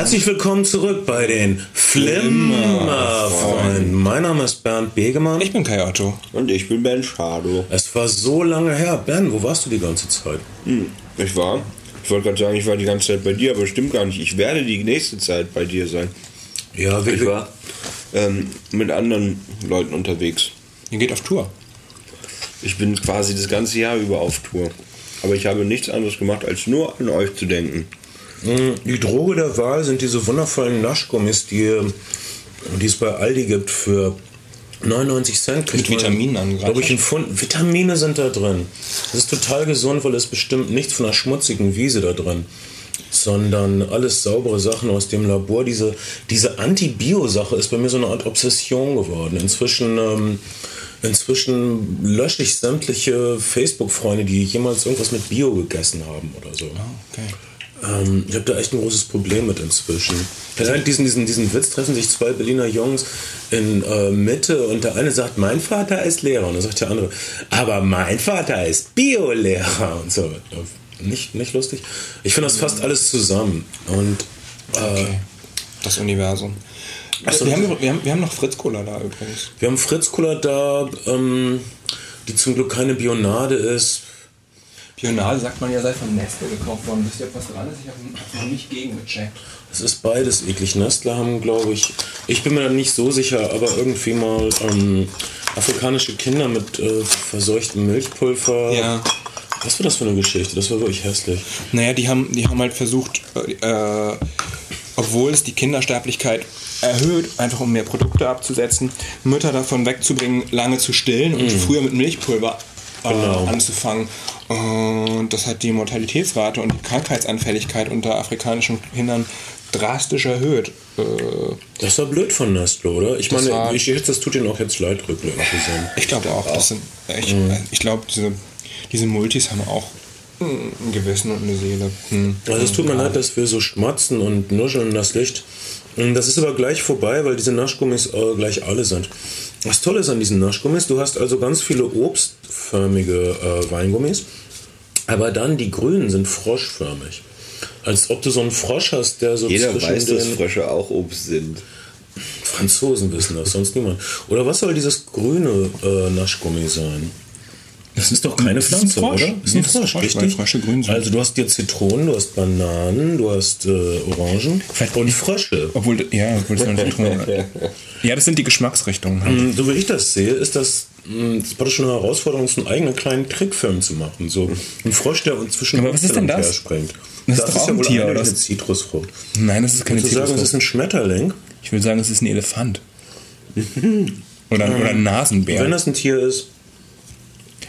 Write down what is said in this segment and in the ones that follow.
Herzlich willkommen zurück bei den Flimmerfreunden. Mein Name ist Bernd Begemann. Ich bin Kai Otto. Und ich bin Ben Schado. Es war so lange her. Ben, wo warst du die ganze Zeit? Hm, ich war, ich wollte gerade sagen, ich war die ganze Zeit bei dir, aber stimmt gar nicht. Ich werde die nächste Zeit bei dir sein. Ja, Ich war ähm, mit anderen Leuten unterwegs. Ihr geht auf Tour. Ich bin quasi das ganze Jahr über auf Tour. Aber ich habe nichts anderes gemacht, als nur an euch zu denken. Die Droge der Wahl sind diese wundervollen Naschgummis, die, die es bei Aldi gibt für 99 Cent. kriegt Mit Vitaminen angereichert. Glaube ich, einen Pfund. Vitamine sind da drin. Das ist total gesund, weil es bestimmt nichts von einer schmutzigen Wiese da drin. Sondern alles saubere Sachen aus dem Labor. Diese, diese Anti-Bio-Sache ist bei mir so eine Art Obsession geworden. Inzwischen, ähm, inzwischen lösche ich sämtliche Facebook-Freunde, die jemals irgendwas mit Bio gegessen haben oder so. Okay. Ähm, ich habe da echt ein großes Problem mit inzwischen. Vielleicht diesen, diesen, diesen Witz treffen sich zwei Berliner Jungs in äh, Mitte und der eine sagt, mein Vater ist Lehrer und dann sagt der andere, aber mein Vater ist Biolehrer und so. Nicht, nicht lustig. Ich finde das fast alles zusammen. Und äh, okay. Das Universum. Achso, wir, haben, wir, haben, wir haben noch Fritz Cola da übrigens. Wir haben Fritz Cola da, ähm, die zum Glück keine Bionade ist. Bionade sagt man ja, sei von Nestle gekauft worden. Wisst ihr, ob was dran ist? Ich habe noch nicht gegengecheckt. Es ist beides eklig. Nestle haben, glaube ich, ich bin mir da nicht so sicher, aber irgendwie mal ähm, afrikanische Kinder mit äh, verseuchtem Milchpulver. Ja. Was war das für eine Geschichte? Das war wirklich hässlich. Naja, die haben, die haben halt versucht, äh, obwohl es die Kindersterblichkeit erhöht, einfach um mehr Produkte abzusetzen, Mütter davon wegzubringen, lange zu stillen und früher mit Milchpulver Genau. anzufangen. Und das hat die Mortalitätsrate und die Krankheitsanfälligkeit unter afrikanischen Kindern drastisch erhöht. Äh, Das war blöd von Nestle, oder? Ich meine, war- ich schätze, das tut ihnen auch jetzt leid, rückblickend gesehen. ich glaube auch, das sind, ich, ich glaube, diese, diese Multis haben auch ein Gewissen und eine Seele. Hm. Also es tut mir leid, dass wir so schmatzen und nuscheln in das Licht. Das ist aber gleich vorbei, weil diese Naschgummis äh, gleich alle sind. Was toll ist an diesen Naschgummis, du hast also ganz viele obstförmige äh, Weingummis, aber dann die grünen sind froschförmig. Als ob du so einen Frosch hast, der so Jeder zwischen weiß, dass Frösche auch Obst sind. Franzosen wissen das, sonst niemand. Oder was soll dieses grüne äh, Naschgummi sein? Das ist doch keine Das ist ein Pflanze, Frosch. oder? Das ist ein Frosch, weil richtig? Frösche grün sind. Also du hast hier Zitronen, du hast Bananen, du hast äh, Orangen Vielleicht- und Frösche. Obwohl, ja, obwohl das noch. Ja, das sind die Geschmacksrichtungen. Halt. Mm, So wie ich das sehe, ist das, mm, das praktisch schon eine Herausforderung, so einen eigenen kleinen Trickfilm zu machen. So ein Frosch, der uns zwischen Aber was ist denn das? springt. Das ist doch auch ein wohl Tier, oder? eine Zitrusfrucht. Nein, das ist keine Zu sagen, es ist Zitrusfrucht. ein Schmetterling. Ich will sagen, es ist ein Elefant. Oder, oder ein Nasenbär. Wenn das ein Tier ist,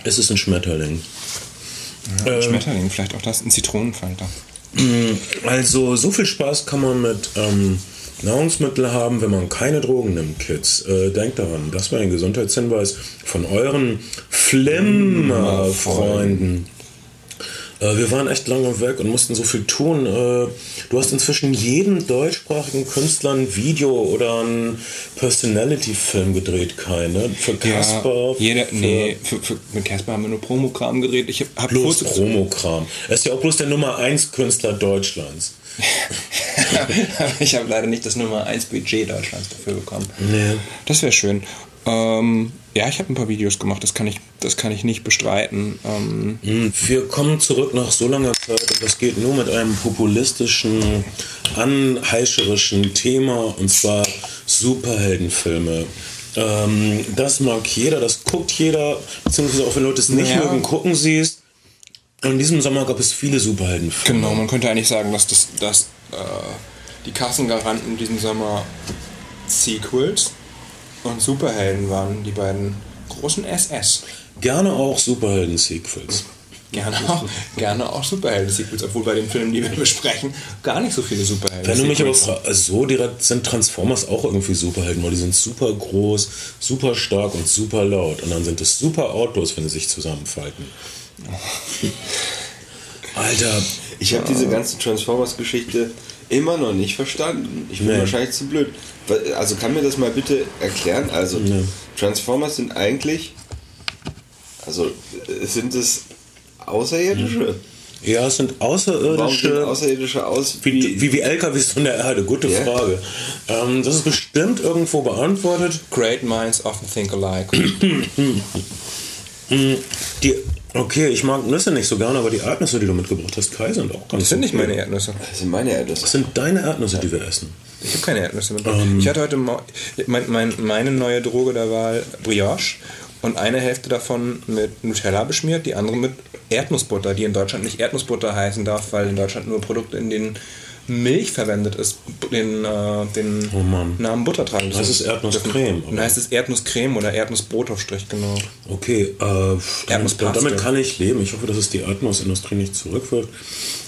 ist es ein Schmetterling. Ein Schmetterling, vielleicht auch das, ein Zitronenfalter. Also so viel Spaß kann man mit ähm, Nahrungsmitteln haben, wenn man keine Drogen nimmt, Kids. Äh, denkt daran, das war ein Gesundheitshinweis von euren Flimmerfreunden. Äh, wir waren echt lange weg und mussten so viel tun. Äh, du hast inzwischen jedem deutschsprachigen Künstler ein Video oder einen Personality-Film gedreht, Kai, ne? Für Casper. ja, jeder, für nee, für, für, mit Casper haben wir nur Promokram gedreht. Ich habe Bloß Fotos. Promokram. Er ist ja auch bloß der Nummer 1 Künstler Deutschlands. ich habe leider nicht das Nummer 1 Budget Deutschlands dafür bekommen. Nee. Das wäre schön. Ähm, ja, ich habe ein paar Videos gemacht, das kann ich, das kann ich nicht bestreiten. Ähm, Wir kommen zurück nach so langer Zeit und das geht nur mit einem populistischen, anheischerischen Thema und zwar Superheldenfilme. Ähm, das mag jeder, das guckt jeder, beziehungsweise auch wenn Leute es nicht Naja. mögen, gucken sie es. In diesem Sommer gab es viele Superheldenfilme. Genau, man könnte eigentlich sagen, dass, das, dass äh, die Kassengaranten diesen Sommer Sequels und Superhelden waren, die beiden großen SS. Gerne auch Superhelden-Sequels. Gerne auch, gerne auch Superhelden-Sequels, obwohl bei den Filmen, die wir besprechen, gar nicht so viele Superhelden. Wenn du mich aber fragst, also so direkt sind Transformers auch irgendwie Superhelden, weil die sind super groß, super stark und super laut. Und dann sind es super Autos, wenn sie sich zusammenfalten. Alter, Ich habe diese ganze Transformers-Geschichte immer noch nicht verstanden. Ich bin Nee. wahrscheinlich zu blöd. Also kann mir das mal bitte erklären? Also Transformers sind eigentlich, also äh, sind es Außerirdische? Ja, es sind Warum sehen außerirdische. Außerirdische aus Wie, wie, wie LKWs von der Erde, gute Ja. Frage. Ähm, das ist bestimmt irgendwo beantwortet. Great minds often think alike. Die, okay, ich mag Nüsse nicht so gerne, aber die Erdnüsse, die du mitgebracht hast, Kai, sind auch ganz Das sind nicht meine Erdnüsse. Das sind meine Erdnüsse. Das sind deine Erdnüsse, die wir essen. Ich habe keine Erdnüsse mit. Ähm. Ich hatte heute mein, mein, meine neue Droge der Wahl Brioche und eine Hälfte davon mit Nutella beschmiert, die andere mit Erdnussbutter, die in Deutschland nicht Erdnussbutter heißen darf, weil in Deutschland nur Produkte, in denen Milch verwendet ist, den, äh, den Oh. Namen Butter tragen. Das ist Erdnusscreme, Dann heißt es Erdnusscreme oder Erdnussbrotaufstrich, genau. Okay, äh, Erdnusspaste. damit kann ich leben. Ich hoffe, dass es die Erdnussindustrie nicht zurückwirft.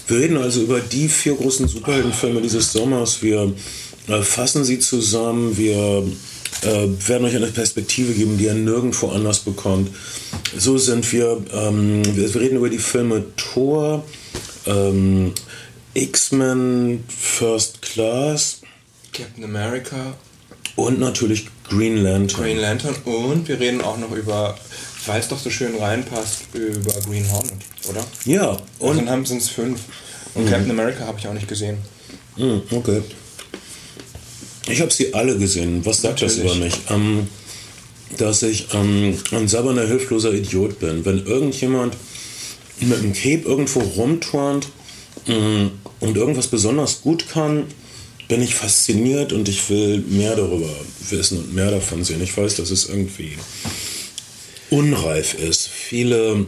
Wir reden also über die vier großen Superheldenfilme dieses Sommers. Wir fassen sie zusammen. Wir äh, werden euch eine Perspektive geben, die ihr nirgendwo anders bekommt. So sind wir. Ähm, wir, reden über die Filme Thor, ähm, X-Men First Class Captain America, und natürlich Green Lantern. Green Lantern und wir reden auch noch über, weil es doch so schön reinpasst, über Green Hornet, oder? Ja, Und und dann haben es fünf. Und Captain America habe ich auch nicht gesehen. Hm, Okay. Ich habe sie alle gesehen. Was sagt das Natürlich. über mich? Ähm, dass ich ähm, ein sabbernder, hilfloser Idiot bin. Wenn irgendjemand mit einem Cape irgendwo rumturnt mh, und irgendwas besonders gut kann, bin ich fasziniert und ich will mehr darüber wissen und mehr davon sehen. Ich weiß, dass es irgendwie unreif ist. Viele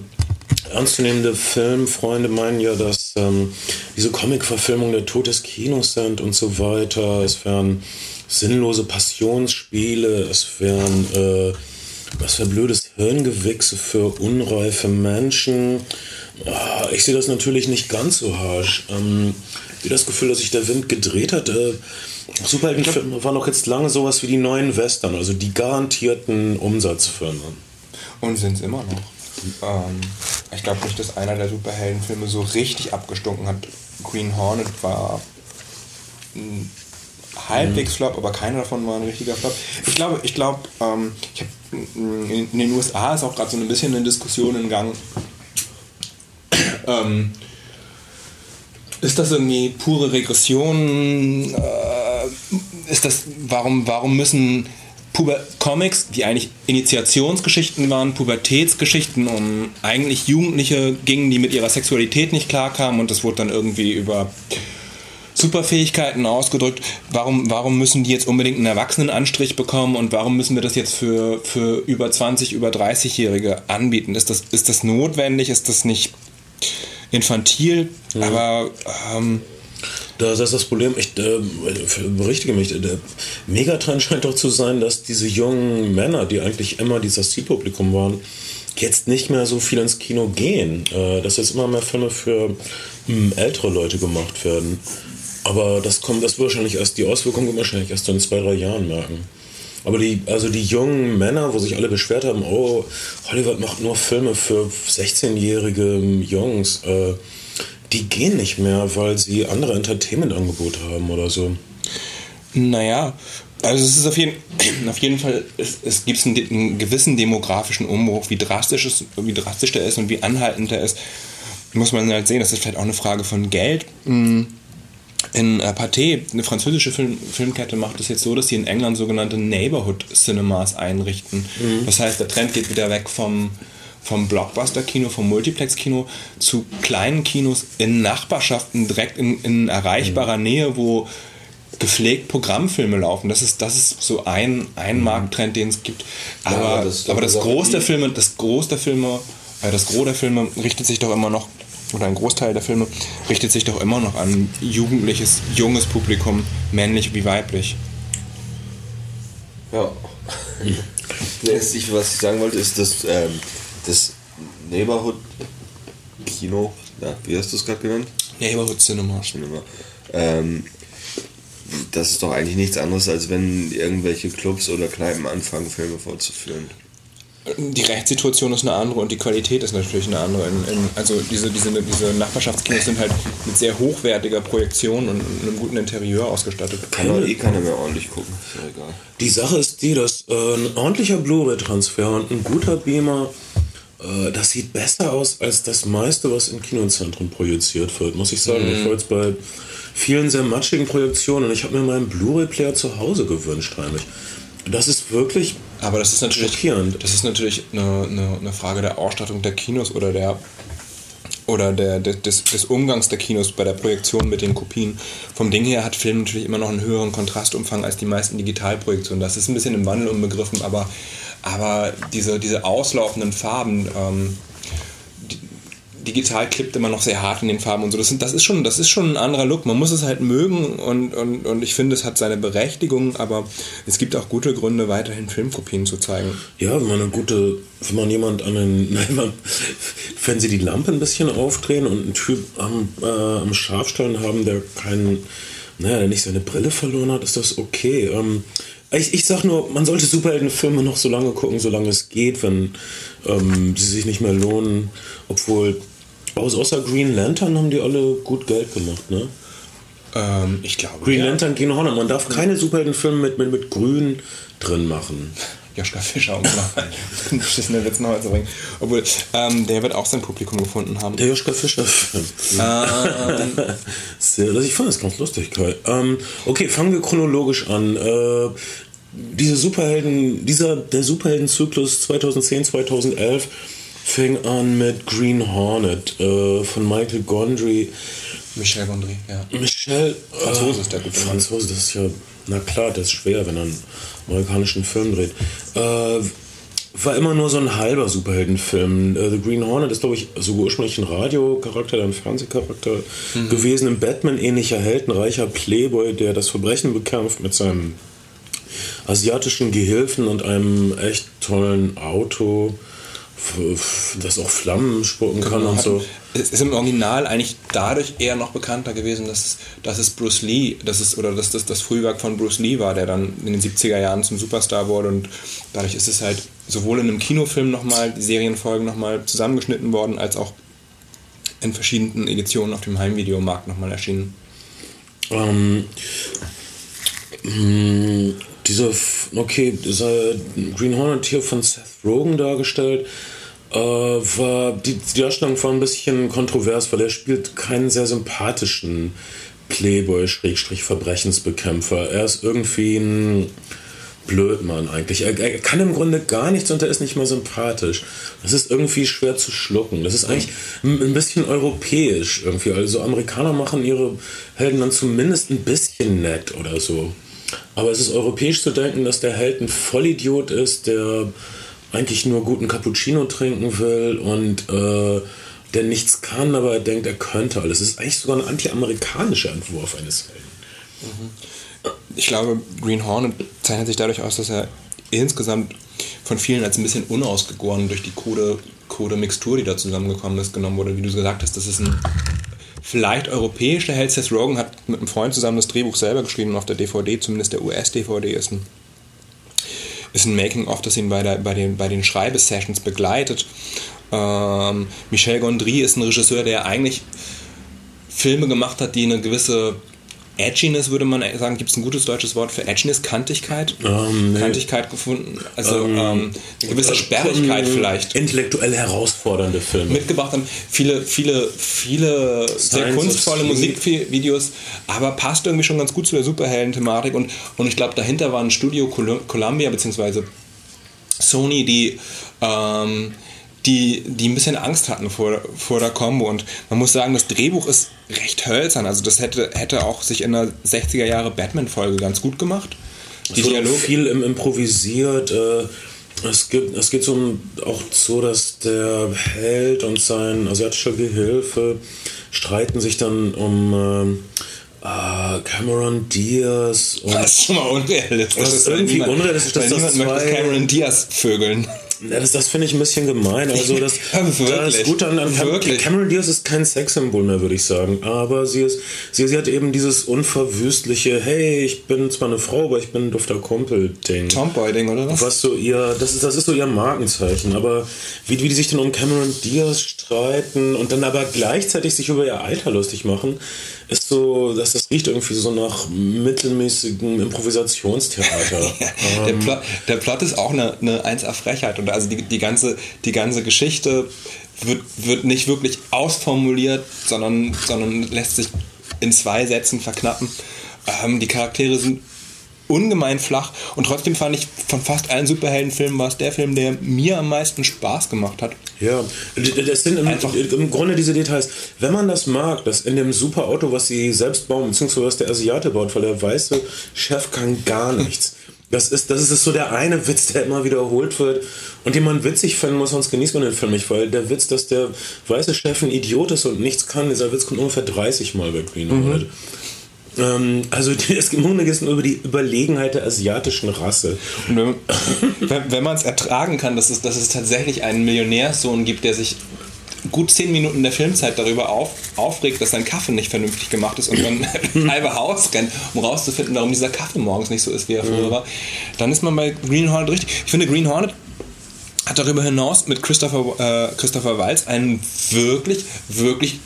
ernstzunehmende Filmfreunde meinen ja, dass ähm, diese Comic-Verfilmungen der Tod des Kinos sind und so weiter. Es wären sinnlose Passionsspiele, es wären äh, was für blödes Hirngewichse für unreife Menschen. Ah, Ich sehe das natürlich nicht ganz so harsch. Ähm, wie das Gefühl, dass sich der Wind gedreht hat. Äh, Superheldenfilme waren auch jetzt lange sowas wie die neuen Western, also die garantierten Umsatzfilme. Und sind es immer noch. Ähm, ich glaube nicht, dass einer der Superheldenfilme so richtig abgestunken hat. Green Hornet war halbwegs Flop, aber keiner davon war ein richtiger Flop. Ich glaube, ich glaube, ähm, ich hab, in, in den USA ist auch gerade so ein bisschen eine Diskussion in Gang. Ähm, ist das irgendwie pure Regression? Äh, ist das, warum, warum müssen Puber Comics, die eigentlich Initiationsgeschichten waren, Pubertätsgeschichten, um eigentlich Jugendliche gingen, die mit ihrer Sexualität nicht klarkamen und das wurde dann irgendwie über Superfähigkeiten ausgedrückt. Warum, warum müssen die jetzt unbedingt einen Erwachsenenanstrich bekommen und warum müssen wir das jetzt für, für über 20, über 30-Jährige anbieten? Ist das, ist das notwendig? Ist das nicht infantil? Aber ähm, Das ist das Problem. Ich äh, berichtige mich. Der Megatrend scheint doch zu sein, dass diese jungen Männer, die eigentlich immer dieses Zielpublikum waren, jetzt nicht mehr so viel ins Kino gehen. Äh, dass jetzt immer mehr Filme für mh, ältere Leute gemacht werden. Aber das kommt, das wahrscheinlich erst, die Auswirkungen wird wahrscheinlich erst in zwei, drei Jahren merken. Aber die, also die jungen Männer, wo sich alle beschwert haben, oh, Hollywood macht nur Filme für 16-jährige Jungs, äh, die gehen nicht mehr, weil sie andere Entertainment-Angebote haben oder so. Naja, also es ist auf jeden, auf jeden Fall, es, es gibt einen, einen gewissen demografischen Umbruch, wie drastisch, es, wie drastisch der ist und wie anhaltend der ist, muss man halt sehen. Das ist vielleicht auch eine Frage von Geld. In äh, Pathé, eine französische Film, Filmkette, macht es jetzt so, dass sie in England sogenannte Neighborhood Cinemas einrichten. Das heißt, der Trend geht wieder weg vom, vom Blockbuster-Kino, vom Multiplex-Kino zu kleinen Kinos in Nachbarschaften, direkt in, in erreichbarer Nähe, wo gepflegt Programmfilme laufen. Das ist, das ist so ein, ein Markttrend, den es gibt. Aber, aber das aber das Groß der Filme, das Groß der Filme, äh, das Gros der Filme richtet sich doch immer noch, oder ein Großteil der Filme richtet sich doch immer noch an jugendliches, junges Publikum, männlich wie weiblich. Ja. Letztlich, was ich sagen wollte, ist, dass ähm, das Neighborhood-Kino, ja, wie hast du es gerade genannt? Neighborhood Cinemas. Cinema. Ähm, das ist doch eigentlich nichts anderes, als wenn irgendwelche Clubs oder Kneipen anfangen, Filme vorzuführen. Die Rechtssituation ist eine andere und die Qualität ist natürlich eine andere. In, in, also diese, diese, diese Nachbarschaftskinos sind halt mit sehr hochwertiger Projektion und einem guten Interieur ausgestattet. Kann doch eh keiner mehr ordentlich gucken, ist ja egal. Die Sache ist die, dass äh, ein ordentlicher Blu-ray-Transfer und ein guter Beamer äh, das sieht besser aus als das meiste, was in Kinozentren projiziert wird, muss ich sagen. Ich war jetzt bei vielen sehr matschigen Produktionen und ich habe mir meinen Blu-ray-Player zu Hause gewünscht, heimlich. Das ist wirklich Aber das ist natürlich, Schockierend. das ist natürlich eine, eine, eine Frage der Ausstattung der Kinos oder der oder der, der, des, des Umgangs der Kinos bei der Projektion mit den Kopien. Vom Ding her hat Film natürlich immer noch einen höheren Kontrastumfang als die meisten Digitalprojektionen. Das ist ein bisschen im Wandel unbegriffen, aber, aber diese, diese auslaufenden Farben, ähm, digital klippt immer noch sehr hart in den Farben und so. Das, sind, das, ist schon, das ist schon ein anderer Look. Man muss es halt mögen und, und, und ich finde, es hat seine Berechtigung, aber es gibt auch gute Gründe, weiterhin Filmkopien zu zeigen. Ja, wenn man eine gute, wenn man jemand an den, nein, man, wenn sie die Lampe ein bisschen aufdrehen und einen Typ am, äh, am Scharfstellen haben, der keinen, naja, der nicht seine Brille verloren hat, ist das okay. Ähm, ich, ich sag nur, man sollte Superheldenfilme noch so lange gucken, solange es geht, wenn ähm, sie sich nicht mehr lohnen. Obwohl, aus, außer Green Lantern haben die alle gut Geld gemacht, ne? Ähm, ich glaube. Green ja. Lantern, Green Hornet, man darf keine Superheldenfilme mit, mit, mit Grün drin machen. Joschka Fischer, um mal einen beschissenen Witz nochmal zu bringen. Obwohl, ähm, der wird auch sein Publikum gefunden haben. Der Joschka Fischer-Film. Ähm, Sehr, also ich fand das ganz lustig, Kai. Ähm, okay, fangen wir chronologisch an. Äh, diese Superhelden, dieser, der Superheldenzyklus 2010, 2011 fing an mit Green Hornet äh, von Michael Gondry. Michel Gondry, ja. Michel. Franzose ist der äh, gute. Franzose, das ist ja, na klar, das ist schwer, wenn er einen amerikanischen Film dreht. Äh, war immer nur so ein halber Superheldenfilm. Äh, The Green Hornet ist, glaube ich, sogar ursprünglich ein Radiocharakter, dann ein Fernsehcharakter Mhm. gewesen. Ein Batman-ähnlicher Held, ein reicher Playboy, der das Verbrechen bekämpft mit seinem asiatischen Gehilfen und einem echt tollen Auto, f- f- das auch Flammen spucken kann und so. Es ist im Original eigentlich dadurch eher noch bekannter gewesen, dass es, dass es Bruce Lee, dass es, oder dass das das Frühwerk von Bruce Lee war, der dann in den 70er Jahren zum Superstar wurde und dadurch ist es halt sowohl in einem Kinofilm nochmal, die Serienfolgen nochmal zusammengeschnitten worden, als auch in verschiedenen Editionen auf dem Heimvideomarkt nochmal erschienen. Ähm, mh, dieser, okay, dieser Green Hornet hier von Seth Rogen dargestellt, war, die, die Darstellung war ein bisschen kontrovers, weil er spielt keinen sehr sympathischen Playboy-Verbrechensbekämpfer. Er ist irgendwie ein Blödmann eigentlich. Er, er kann im Grunde gar nichts und er ist nicht mal sympathisch. Das ist irgendwie schwer zu schlucken. Das ist eigentlich ein bisschen europäisch irgendwie. Also Amerikaner machen ihre Helden dann zumindest ein bisschen nett oder so. Aber es ist europäisch zu denken, dass der Held ein Vollidiot ist, der eigentlich nur guten Cappuccino trinken will und äh, der nichts kann, aber er denkt, er könnte alles. Es ist eigentlich sogar ein anti-amerikanischer Entwurf eines Helden. Ich glaube, Green Hornet zeichnet sich dadurch aus, dass er insgesamt von vielen als ein bisschen unausgegoren durch die krude, krude Mixtur, die da zusammengekommen ist, genommen wurde. Wie du gesagt hast, das ist ein vielleicht europäischer Held. Seth Rogen hat mit einem Freund zusammen das Drehbuch selber geschrieben und auf der DVD, zumindest der US-DVD, ist ein, ist ein Making-of, das ihn bei, der, bei, den, bei den Schreibesessions begleitet. Ähm, Michel Gondry ist ein Regisseur, der eigentlich Filme gemacht hat, die eine gewisse Edginess, würde man sagen, gibt es ein gutes deutsches Wort für Edginess, Kantigkeit? Ähm, nee. Kantigkeit gefunden, also ähm, eine gewisse äh, Sperrigkeit ähm, vielleicht Intellektuell herausfordernde Filme. mitgebracht haben. Viele, viele, viele sehr Science kunstvolle of Speed. Musikvideos, aber passt irgendwie schon ganz gut zu der Superhelden-Thematik und, und ich glaube, dahinter war ein Studio Col- Columbia bzw. Sony, die, ähm, die, die ein bisschen Angst hatten vor, vor der Combo und man muss sagen, das Drehbuch ist recht hölzern, also das hätte, hätte auch sich in der 60er Jahre Batman-Folge ganz gut gemacht. Die es wurde viel im improvisiert. Äh, es, gibt, es geht so um, auch so, dass der Held und sein asiatischer Gehilfe streiten sich dann um ähm, äh, Cameron Diaz und das ist schon mal unrealistisch. Das ist irgendwie unrealistisch, dass das niemand möchte zwei- Cameron Diaz vögeln. Ja, das, das finde ich ein bisschen gemein. Also das, das Gute an, an? Cameron Diaz ist kein Sexsymbol mehr, würde ich sagen. Aber sie ist, sie, sie hat eben dieses unverwüstliche, hey, ich bin zwar eine Frau, aber ich bin ein dufter Kumpel-Ding. Tomboy-Ding, oder was? Was so ihr, das ist, das ist so ihr Markenzeichen. Aber wie, wie die sich dann um Cameron Diaz streiten und dann aber gleichzeitig sich über ihr Alter lustig machen, ist so, dass das riecht irgendwie so nach mittelmäßigem Improvisationstheater. der, Plot, der Plot ist auch eine, eine 1A-Frechheit Und also die, die, ganze, die ganze Geschichte wird, wird nicht wirklich ausformuliert, sondern, sondern lässt sich in zwei Sätzen verknappen. Ähm, die Charaktere sind ungemein flach und trotzdem fand ich von fast allen Superheldenfilmen war es der Film, der mir am meisten Spaß gemacht hat. Ja, das sind im, im, Grunde diese Details. Wenn man das mag, dass in dem super Auto, was sie selbst bauen, beziehungsweise was der Asiate baut, weil der weiße Chef kann gar nichts. Das ist, das ist so der eine Witz, der immer wiederholt wird und den man witzig finden muss, sonst genießt man den Film nicht, weil der Witz, dass der weiße Chef ein Idiot ist und nichts kann, dieser Witz kommt ungefähr 30 Mal bei Green mhm. Ähm, also es geht über die Überlegenheit der asiatischen Rasse. Und wenn, wenn man es ertragen kann, dass es, dass es tatsächlich einen Millionärssohn gibt, der sich gut zehn Minuten der Filmzeit darüber auf, aufregt, dass sein Kaffee nicht vernünftig gemacht ist und dann halbe Haus rennt, um rauszufinden, warum dieser Kaffee morgens nicht so ist, wie er früher mhm. war, dann ist man bei Green Hornet richtig. Ich finde, Green Hornet hat darüber hinaus mit Christopher, äh, Christopher Waltz einen wirklich, wirklich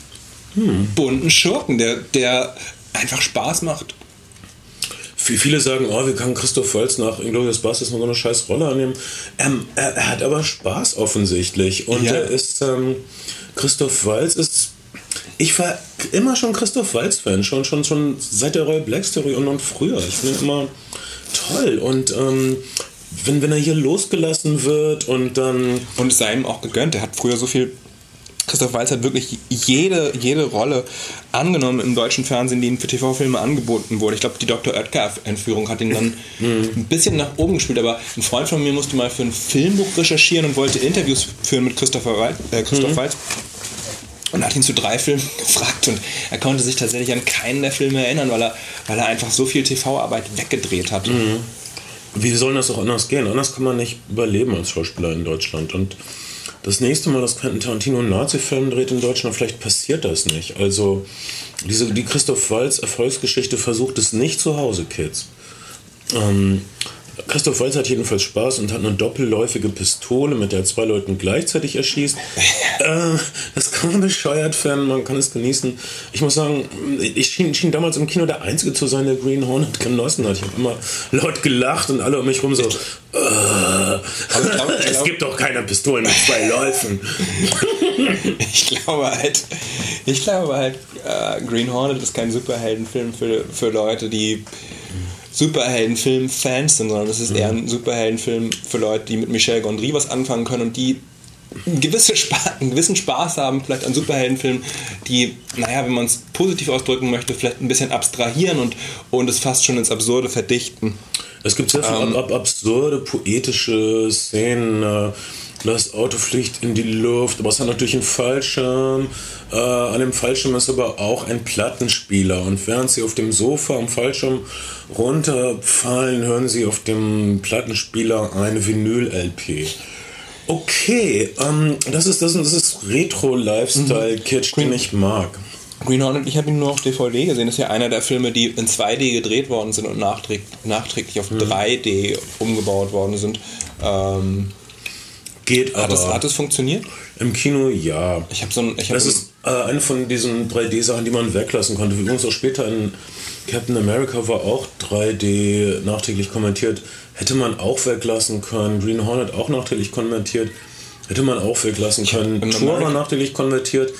hm. bunten Schurken, der, der einfach Spaß macht. Viele sagen, oh, wie kann Christoph Waltz nach Inglourious Basterds noch so eine scheiß Rolle annehmen? Ähm, er, er, hat aber Spaß offensichtlich. Und ja. er ist, ähm, Christoph Waltz ist, ich war immer schon Christoph Waltz-Fan, schon, schon, schon seit der Royal Black Story und, und früher. Ich finde ihn immer toll. Und ähm, wenn, wenn er hier losgelassen wird und dann. Und es sei ihm auch gegönnt. Er hat früher so viel Christoph Waltz hat wirklich jede, jede Rolle angenommen im deutschen Fernsehen, die ihm für TV-Filme angeboten wurde. Ich glaube, die Dr. Oetker-Entführung hat ihn dann ein bisschen nach oben gespielt, aber ein Freund von mir musste mal für ein Filmbuch recherchieren und wollte Interviews führen mit Christopher Waltz, äh, Christoph mhm. Waltz und hat ihn zu drei Filmen gefragt und er konnte sich tatsächlich an keinen der Filme erinnern, weil er, weil er einfach so viel TV-Arbeit weggedreht hat. Mhm. Wie soll das auch anders gehen? Anders kann man nicht überleben als Schauspieler in Deutschland. Und das nächste Mal, dass Quentin Tarantino einen Nazi-Film dreht in Deutschland, vielleicht passiert das nicht. Also diese, die Christoph Waltz Erfolgsgeschichte versucht es nicht zu Hause, Kids. Ähm, Christoph Waltz hat jedenfalls Spaß und hat eine doppelläufige Pistole, mit der er zwei Leuten gleichzeitig erschießt. äh, das kann man bescheuert finden, man kann es genießen. Ich muss sagen, ich schien, schien, damals im Kino der Einzige zu sein, der Green Hornet genossen hat. Ich habe immer laut gelacht und alle um mich rum so, äh, glaub, es gibt doch keine Pistolen mit zwei Läufen. ich glaube halt, ich glaube halt, äh, Green Hornet ist kein Superheldenfilm für, für Leute, die Superheldenfilm-Fans sind, sondern es ist mhm. eher ein Superheldenfilm für Leute, die mit Michel Gondry was anfangen können und die einen, gewisse einen gewissen Spaß haben, vielleicht an Superheldenfilmen, die, naja, wenn man es positiv ausdrücken möchte, vielleicht ein bisschen abstrahieren und, und es fast schon ins Absurde verdichten. Es gibt sehr viele ähm, ab absurde, poetische Szenen. Äh, das Auto fliegt in die Luft, aber es hat natürlich einen Fallschirm. Äh, an dem Fallschirm ist aber auch ein Plattenspieler. Und während sie auf dem Sofa am Fallschirm runterfallen, hören sie auf dem Plattenspieler eine Vinyl-LP. Okay, ähm, das ist das, das ist Retro-Lifestyle-Kitsch, mhm. den ich mag. Green Hornet, ich habe ihn nur auf DVD gesehen. Das ist ja einer der Filme, die in 2D gedreht worden sind und nachträglich, nachträglich auf mhm. 3D umgebaut worden sind. Ähm, Geht aber. Hat das, hat das funktioniert? Im Kino ja. Ich habe so ein. Ich das ist äh, eine von diesen 3D-Sachen, die man weglassen konnte. Übrigens auch später in Captain America war auch 3D nachträglich kommentiert. Hätte man auch weglassen können. Green Hornet auch nachträglich kommentiert. Hätte man auch weglassen können. Tor war nachträglich konvertiert.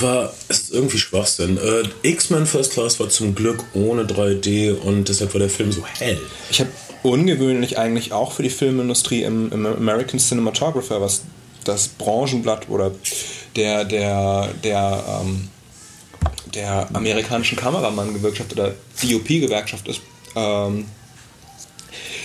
War ist irgendwie Schwachsinn. Äh, X-Men First Class war zum Glück ohne 3D und deshalb war der Film so hell. Ich habe ungewöhnlich eigentlich auch für die Filmindustrie im, im American Cinematographer, was das Branchenblatt oder der, der, der, ähm, der amerikanischen Kameramann-Gewerkschaft oder DOP-Gewerkschaft ist, ähm,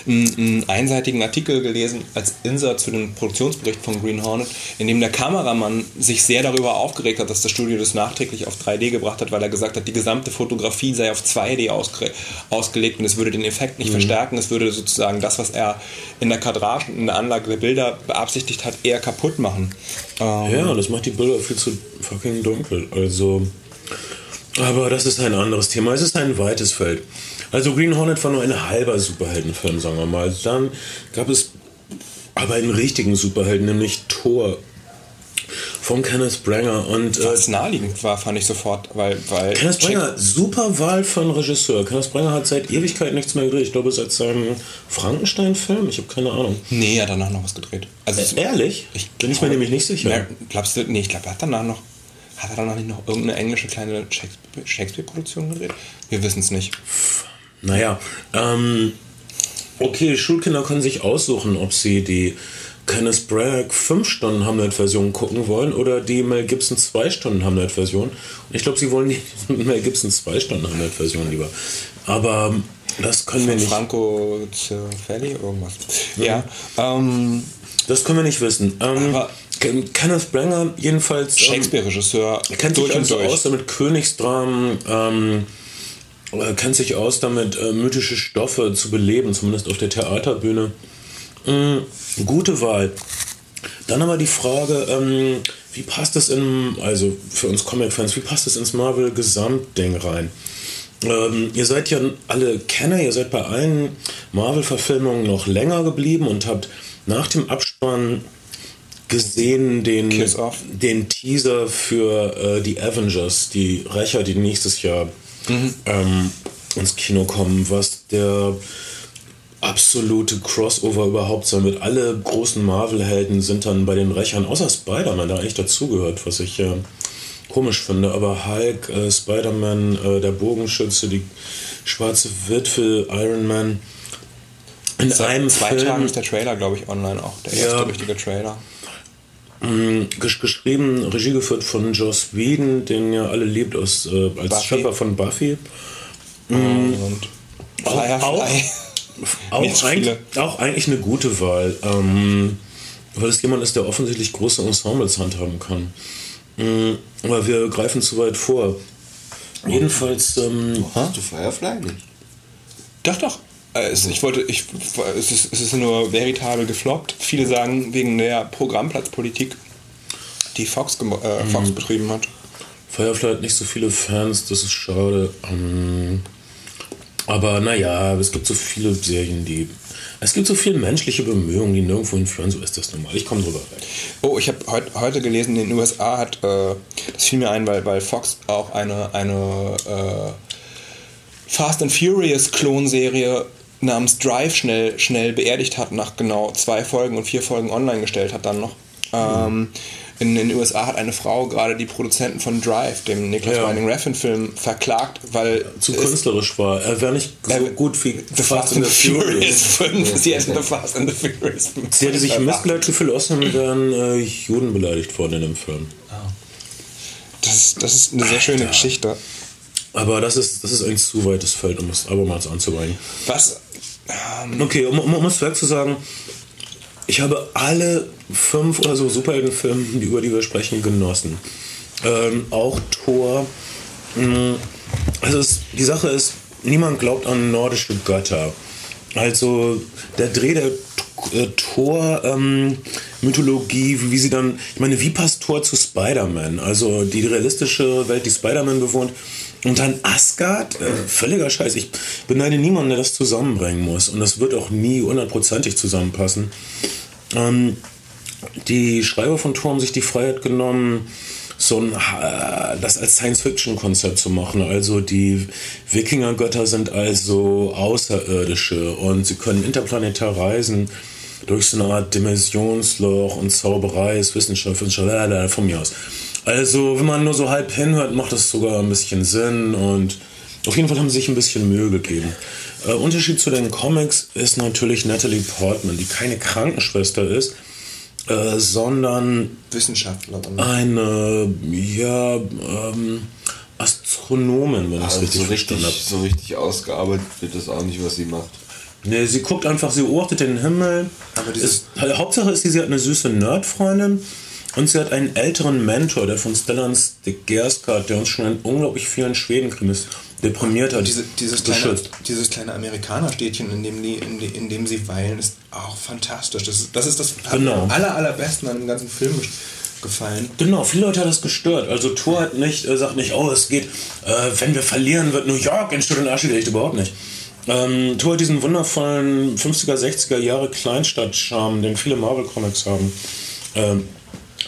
einen, einseitigen Artikel gelesen als Insert zu dem Produktionsbericht von Green Hornet, in dem der Kameramann sich sehr darüber aufgeregt hat, dass das Studio das nachträglich auf 3D gebracht hat, weil er gesagt hat, die gesamte Fotografie sei auf 2D ausge ausgelegt und es würde den Effekt nicht mhm. verstärken, es würde sozusagen das, was er in der Kadrage, in der Anlage der Bilder beabsichtigt hat, eher kaputt machen. Ähm ja, das macht die Bilder viel zu fucking dunkel. Also, aber das ist ein anderes Thema. Es ist ein weites Feld. Also Green Hornet war nur ein halber Superheldenfilm, sagen wir mal. Dann gab es aber einen richtigen Superhelden, nämlich Thor. von Kenneth Branger. Und äh, Was naheliegend war, fand ich sofort, weil. weil Kenneth Branger, super Wahl einen Regisseur. Kenneth Branger hat seit Ewigkeit nichts mehr gedreht. Ich glaube, seit seinem Frankenstein-Film. Ich habe keine Ahnung. Nee, er hat danach noch was gedreht. Also, Äh, ehrlich? Ich Bin ich mir nämlich nicht sicher. Glaubst du? Nee, ich glaube, er hat danach noch. Hat er danach nicht noch irgendeine englische kleine Shakespeare- Shakespeare-Produktion gedreht? Wir wissen es nicht. Naja, ähm, okay, Schulkinder können sich aussuchen, ob sie die Kenneth Branagh 5 Stunden Hamlet-Version gucken wollen oder die Mel Gibson 2 Stunden Hamlet-Version. Und ich glaube, sie wollen die Mel Gibson 2 Stunden Hamlet-Version lieber. Aber ähm, das können wir nicht. Franco Zeffirelli, irgendwas. Ja, ähm, Das können wir nicht wissen. Ähm, Aber- Kenneth Branagh jedenfalls ähm, Shakespeare-Regisseur kennt sich durch und also durch. aus damit Königsdramen, ähm, äh, kennt sich aus damit äh, mythische Stoffe zu beleben, zumindest auf der Theaterbühne. Mm, gute Wahl. Dann aber die Frage, ähm, wie passt es in, also für uns Comic-Fans, wie passt es ins Marvel-Gesamtding rein? Ähm, ihr seid ja alle Kenner, ihr seid bei allen Marvel-Verfilmungen noch länger geblieben und habt nach dem Abspann gesehen den, den Teaser für äh, die Avengers, die Rächer, die nächstes Jahr ähm, ins Kino kommen, was der absolute Crossover überhaupt sein wird. Alle großen Marvel-Helden sind dann bei den Rächern, außer Spider-Man, der eigentlich dazugehört, was ich äh, komisch finde. Aber Hulk, äh, Spider-Man, äh, der Bogenschütze, die schwarze Witwe, Iron Man. In einem Zwei Film, Tagen ist der Trailer, glaube ich, online auch. Der erste Ja. richtige Trailer. Gesch geschrieben, Regie geführt von Joss Whedon, den ja alle liebt aus, äh, als Buffy. Schöpfer von Buffy. Und Auch- Firefly. Auch, so eigentlich, auch eigentlich eine gute Wahl, ähm, weil es jemand ist, der offensichtlich große Ensembles handhaben kann. Mm, aber wir greifen zu weit vor. Jedenfalls, ähm, Hast du Firefly nicht? Doch, doch. Äh, Es, ich wollte, ich, es, ist, es ist nur veritabel gefloppt. Viele sagen wegen der Programmplatzpolitik, die Fox, äh, Mhm. Fox betrieben hat. Firefly hat nicht so viele Fans, das ist schade. Ähm, aber naja, es gibt so viele Serien, die. Es gibt so viele menschliche Bemühungen, die nirgendwo hinführen, so ist das nun mal. Ich komme drüber weg. Oh, ich habe heut, heute gelesen, in den USA hat, äh, das fiel mir ein, weil, weil Fox auch eine, eine äh, Fast and Furious Klonserie namens Drive schnell, schnell beerdigt hat, nach genau zwei Folgen und vier Folgen online gestellt hat dann noch. Ähm, in, in den USA hat eine Frau gerade die Produzenten von Drive, dem Nicholas Ja. Winding Refn Film, verklagt, weil Zu künstlerisch war. Er wäre nicht so Äh, gut wie The Fast and the Furious 5. Sie hätten The Fast and the Furious 5. Sie hätte sich im Missgleich gefühlt, außerdem wären äh, Juden beleidigt worden in dem Film. Das, ist- das ist eine sehr schöne Alter. Geschichte. Aber das ist, das ist ein zu weites Feld, um es abermals anzubringen. Was? Ähm, Okay, um, um, um es zu sagen, ich habe alle fünf oder so Superheldenfilme, über die wir sprechen, genossen. Ähm, auch Thor. mh, Also es, die Sache ist, niemand glaubt an nordische Götter. Also der Dreh der äh, Thor-Mythologie, wie, wie sie dann, ich meine, wie passt Thor zu Spider-Man? Also die realistische Welt, die Spider-Man bewohnt. Und dann Asgard, äh, völliger Scheiß. Ich beneide niemanden, der das zusammenbringen muss. Und das wird auch nie hundertprozentig zusammenpassen. Ähm, die Schreiber von Thor haben sich die Freiheit genommen, so ein, äh, das als Science-Fiction-Konzept zu machen. Also die Wikinger-Götter sind also Außerirdische und sie können interplanetar reisen durch so eine Art Dimensionsloch und Zauberei ist Wissenschaft, Wissenschaft, von mir aus. Also wenn man nur so halb hinhört, macht das sogar ein bisschen Sinn und auf jeden Fall haben sie sich ein bisschen Mühe gegeben. Äh, Unterschied zu den Comics ist natürlich Natalie Portman, die keine Krankenschwester ist, äh, sondern Wissenschaftlerin. eine, ja, ähm, Astronomin, wenn ich es Also richtig so, verstanden richtig, habe. so richtig ausgearbeitet wird das auch nicht, was sie macht. Nee, sie guckt einfach, sie beobachtet den Himmel. Aber ist, Hauptsache ist, sie, sie hat eine süße Nerdfreundin und sie hat einen älteren Mentor, der von Stellan Skarsgård, der uns schon in unglaublich vielen Schwedenkrimis deprimiert hat, Diese, dieses, kleine, beschützt. dieses kleine Amerikanerstädtchen, in dem, die, in, die, in dem sie weilen, ist auch fantastisch. Das ist das, ist das Genau. aller, allerbesten an dem ganzen Film ge- gefallen. Genau, viele Leute hat das gestört. Also Thor hat nicht, äh, sagt nicht, oh, es geht, äh, wenn wir verlieren, wird New York in Schutt und Asche gelegt. Überhaupt nicht. Ähm, Thor hat diesen wundervollen 50er, 60er Jahre Kleinstadt-Charme, den viele Marvel-Comics haben. Ähm,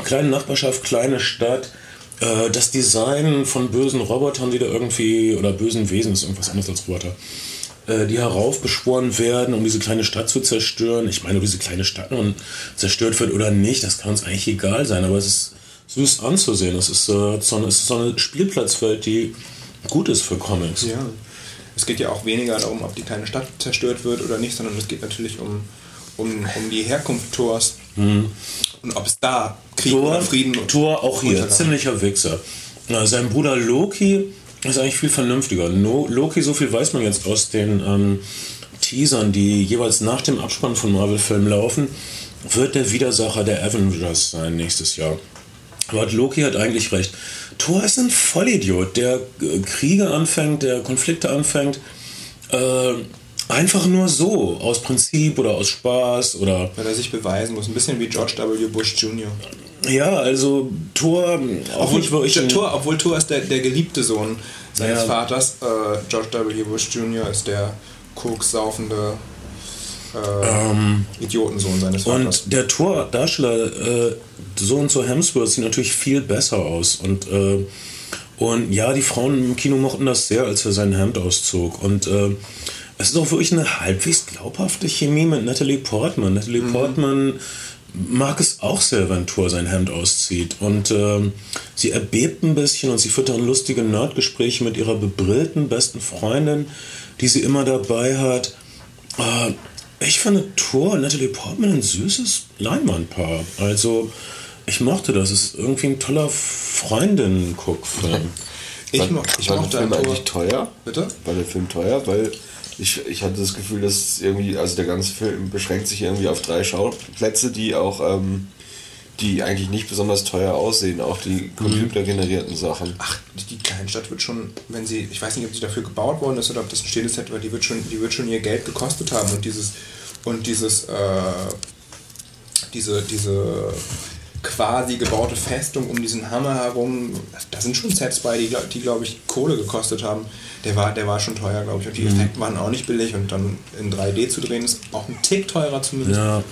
kleine Nachbarschaft, kleine Stadt. Äh, das Design von bösen Robotern, die da irgendwie, oder bösen Wesen, ist irgendwas anderes als Roboter, äh, die heraufbeschworen werden, um diese kleine Stadt zu zerstören. Ich meine, ob diese kleine Stadt nun zerstört wird oder nicht, das kann uns eigentlich egal sein, aber es ist süß anzusehen. Es ist, äh, so, eine, es ist so eine Spielplatzwelt, die gut ist für Comics. Ja. Es geht ja auch weniger darum, ob die kleine Stadt zerstört wird oder nicht, sondern es geht natürlich um, um, um die Herkunft Thors und ob es da Krieg Thor, oder Frieden und Thor auch hier, ziemlicher Wichser. Na, sein Bruder Loki ist eigentlich viel vernünftiger. No, Loki, so viel weiß man jetzt aus den ähm, Teasern, die jeweils nach dem Abspann von Marvel-Filmen laufen, wird der Widersacher der Avengers sein nächstes Jahr. Aber Loki hat eigentlich recht. Thor ist ein Vollidiot, der Kriege anfängt, der Konflikte anfängt. Äh, einfach nur so, aus Prinzip oder aus Spaß oder Weil er sich beweisen muss. Ein bisschen wie George W. Bush Jr. ja, also Thor auch Obwohl, nicht wirklich. ein- Thor, obwohl Thor ist der, der geliebte Sohn seines Ja. Vaters. Äh, George W. Bush Jr. ist der kokssaufende äh, Idiotensohn seines Vaters. Und der Tor-Darsteller, äh, Sohn zu Hemsworth, sieht natürlich viel besser aus. Und, äh, und ja, die Frauen im Kino mochten das sehr, als er sein Hemd auszog. Und äh, es ist auch wirklich eine halbwegs glaubhafte Chemie mit Natalie Portman. Natalie Portman mag es auch sehr, wenn Thor sein Hemd auszieht. Und ähm, sie erbebt ein bisschen und sie führt dann lustige Nerdgespräche mit ihrer bebrillten besten Freundin, die sie immer dabei hat. Äh, ich finde Thor und Natalie Portman ein süßes Leinwandpaar. Also, ich mochte das. Es ist irgendwie ein toller Freundinnen-Guckfilm. Ich, mo ich war der mochte Film an Thor. eigentlich teuer? Bitte? War der Film teuer? Weil ich, ich hatte das Gefühl, dass irgendwie, also der ganze Film beschränkt sich irgendwie auf drei Schauplätze, die auch, ähm, die eigentlich nicht besonders teuer aussehen, auch die computergenerierten Sachen. Ach, die Kleinstadt wird schon, wenn sie, ich weiß nicht, ob sie dafür gebaut worden ist oder ob das ein stehendes Set war, die wird schon, die wird schon ihr Geld gekostet haben und dieses, und dieses, äh, diese, diese quasi gebaute Festung um diesen Hammer herum, da sind schon Sets bei, die, die glaube ich, Kohle gekostet haben. Der war, der war schon teuer, glaube ich. Und die Effekte waren auch nicht billig und dann in 3D zu drehen ist auch ein Tick teurer zumindest. Ja.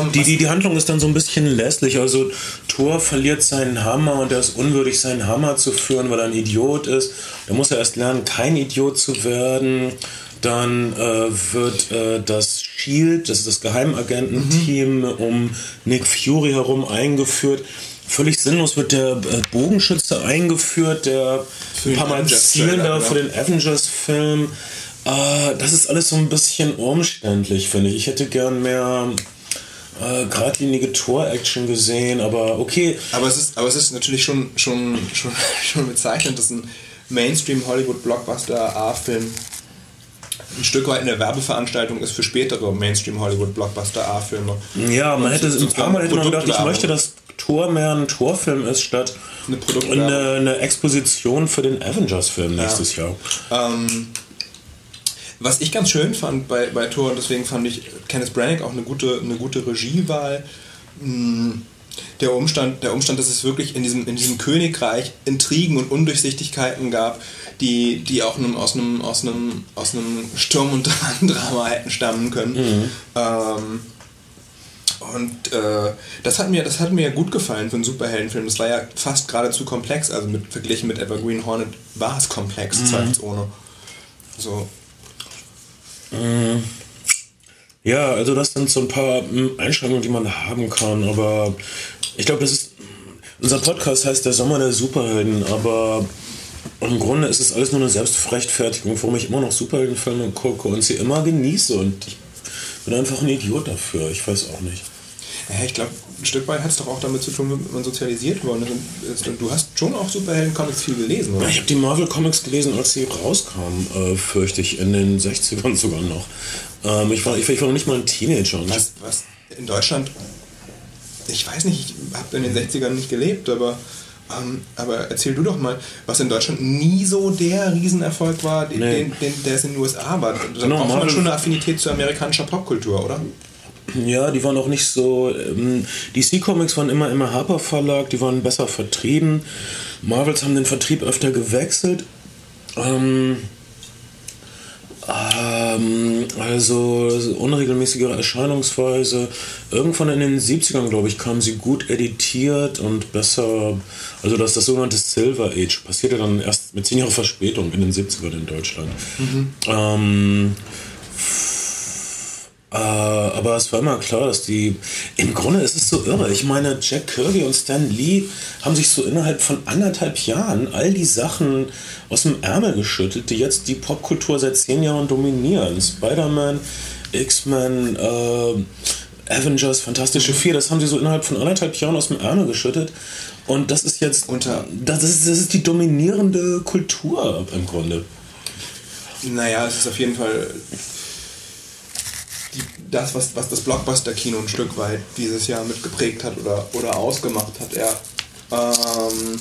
Ähm, Die, die, die Handlung ist dann so ein bisschen lässlich. Also Thor verliert seinen Hammer und er ist unwürdig, seinen Hammer zu führen, weil er ein Idiot ist. Da muss er erst lernen, kein Idiot zu werden. Dann äh, wird äh, das Shield, das ist das Geheimagententeam, um Nick Fury herum eingeführt. Völlig sinnlos wird der äh, Bogenschütze eingeführt, der ein paar Mal Avengers zielen Trailer, darf für den Avengers-Film. Äh, das ist alles so ein bisschen umständlich, finde ich. Ich hätte gern mehr äh, geradlinige Tor-Action gesehen, aber okay. Aber es ist, aber es ist natürlich schon, schon, schon, schon bezeichnend, dass ein Mainstream-Hollywood-Blockbuster A-Film ein Stück weit eine Werbeveranstaltung ist für spätere Mainstream-Hollywood-Blockbuster A-Filme. Ja, man Und hätte so- ein paar Mal hätte man gedacht, ich möchte, dass Tor mehr ein Torfilm ist, statt Eine eine, eine Exposition für den Avengers-Film nächstes Jahr. Ähm, was ich ganz schön fand bei, bei Thor, und deswegen fand ich Kenneth Branagh auch eine gute, eine gute Regiewahl, mh, der Umstand, der Umstand, dass es wirklich in diesem, in diesem Königreich Intrigen und Undurchsichtigkeiten gab, die, die auch einem, aus, einem, aus, einem, aus einem Sturm- und Drama hätten stammen können. Ähm, und äh, das, hat mir, das hat mir gut gefallen für einen Superheldenfilm. Das war ja fast geradezu komplex. Also mit, verglichen mit Evergreen Hornet war es komplex, zweifelsohne. So. Ja, also das sind so ein paar mm, Einschränkungen, die man haben kann, aber ich glaube, das ist. Unser Podcast heißt der Sommer der Superhelden, aber im Grunde ist es alles nur eine Selbstrechtfertigung, warum ich immer noch Superheldenfilme gucke und sie immer genieße und ich bin einfach ein Idiot dafür. Ich weiß auch nicht. Ja, ich glaube, ein Stück weit hat es doch auch damit zu tun, wie man sozialisiert worden ist. Und Du hast schon auch Superhelden-Comics viel gelesen, oder? Ich habe die Marvel Comics gelesen, als sie rauskamen, äh, fürchte ich, in den 60ern sogar noch. Ähm, ich, war, ich, ich war noch nicht mal ein Teenager. Was, was in Deutschland, ich weiß nicht, ich habe in den 60ern nicht gelebt, aber, ähm, aber erzähl du doch mal, was in Deutschland nie so der Riesenerfolg war, den, Nee. den, den, der es in den USA war. Da Genau, braucht man schon eine Affinität zur amerikanischen Popkultur, oder? Ja, die waren auch nicht so. Ähm, DC Comics waren immer im Harper Verlag, die waren besser vertrieben. Marvels haben den Vertrieb öfter gewechselt. Ähm, äh, Ähm, also unregelmäßigere Erscheinungsweise. Irgendwann in den 70ern, glaube ich, kam sie gut editiert und besser. Also das, das sogenannte Silver Age passierte dann erst mit zehn Jahren Verspätung in den 70ern in Deutschland. Ähm, äh, aber es war immer klar, dass die. Im Grunde ist es so irre. Ich meine, Jack Kirby und Stan Lee haben sich so innerhalb von anderthalb Jahren all die Sachen aus dem Ärmel geschüttelt, die jetzt die Popkultur seit zehn Jahren dominieren. Spider-Man, X-Men, äh, Avengers, Fantastische Vier, das haben sie so innerhalb von anderthalb Jahren aus dem Ärmel geschüttet. Und das ist jetzt. Unter- das, ist, das ist die dominierende Kultur im Grunde. Naja, es ist auf jeden Fall das, was, was das Blockbuster-Kino ein Stück weit dieses Jahr mitgeprägt hat oder, oder ausgemacht hat. Er, ähm,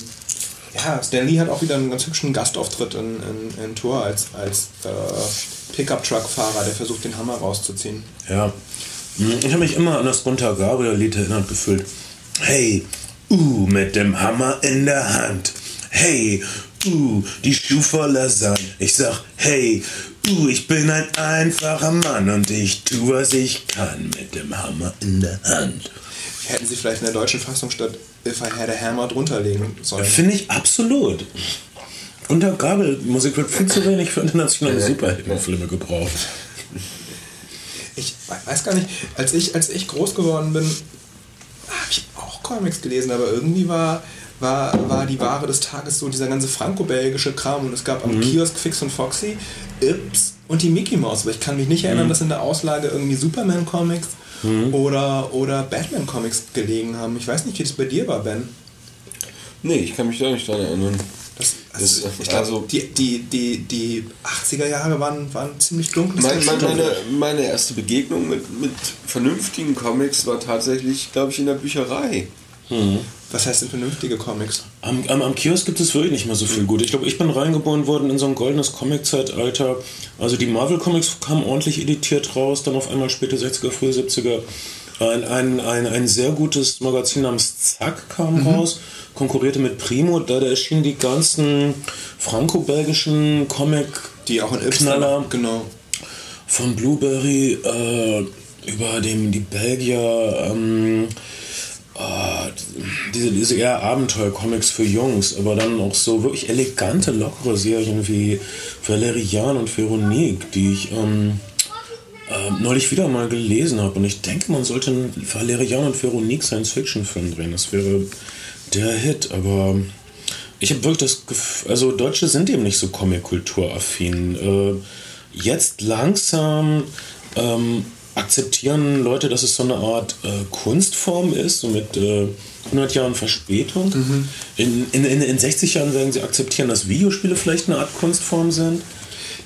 ja, Stan Lee hat auch wieder einen ganz hübschen Gastauftritt in, in, in Tour als, als äh, Pickup-Truck-Fahrer, der versucht, den Hammer rauszuziehen. Ja. Ich habe mich immer an das Gunther Gabriel-Lied erinnert gefühlt. Hey, uh, mit dem Hammer in der Hand. Hey, uh, die Schuhe voller Sand. Ich sag, hey, ich bin ein einfacher Mann und ich tu, was ich kann mit dem Hammer in der Hand. Hätten sie vielleicht in der deutschen Fassung statt If I Had a Hammer drunter legen sollen. Finde ich absolut. Gunther Gabriel-Musik wird viel zu wenig für internationale Superheldenfilme gebraucht. Ich weiß gar nicht, als ich, als ich groß geworden bin, habe ich auch Comics gelesen, aber irgendwie war, war, war die Ware des Tages so dieser ganze franco-belgische Kram und es gab am Kiosk Fix und Foxy, Ips und die Mickey Mouse. Aber ich kann mich nicht erinnern, dass in der Auslage irgendwie Superman-Comics oder, oder Batman-Comics gelegen haben. Ich weiß nicht, wie das bei dir war, Ben. Nee, ich kann mich da nicht dran erinnern. Das, Das- also, ich glaube, also- die, die, die, die 80er Jahre waren, waren ziemlich dunkel. Mein, mein, meine, meine erste Begegnung mit, mit vernünftigen Comics war tatsächlich, glaube ich, in der Bücherei. Was heißt denn vernünftige Comics? Am, am, am Kiosk gibt es wirklich nicht mehr so viel gut. Ich glaube, ich bin reingeboren worden in so ein goldenes Comic-Zeitalter. Also die Marvel-Comics kamen ordentlich editiert raus, dann auf einmal späte 60er, frühe 70er. Ein, ein, ein, ein sehr gutes Magazin namens Zack kam raus, konkurrierte mit Primo, da, da erschienen die ganzen franco-belgischen Comic Die auch in Knaller. Genau. von Blueberry äh, über dem, die Belgier, ähm, äh, diese, diese eher Abenteuer-Comics für Jungs, aber dann auch so wirklich elegante, lockere Serien wie Valerian und Veronique, die ich ähm, äh, neulich wieder mal gelesen habe. Und ich denke, man sollte einen Valerian und Veronique Science-Fiction-Film drehen. Das wäre der Hit, aber ich habe wirklich das Gefühl, also Deutsche sind eben nicht so Comic-Kultur-affin. Äh, jetzt langsam ähm, akzeptieren Leute, dass es so eine Art äh, Kunstform ist, so mit äh, 100 Jahren Verspätung. In, in, in, in 60 Jahren werden sie akzeptieren, dass Videospiele vielleicht eine Art Kunstform sind.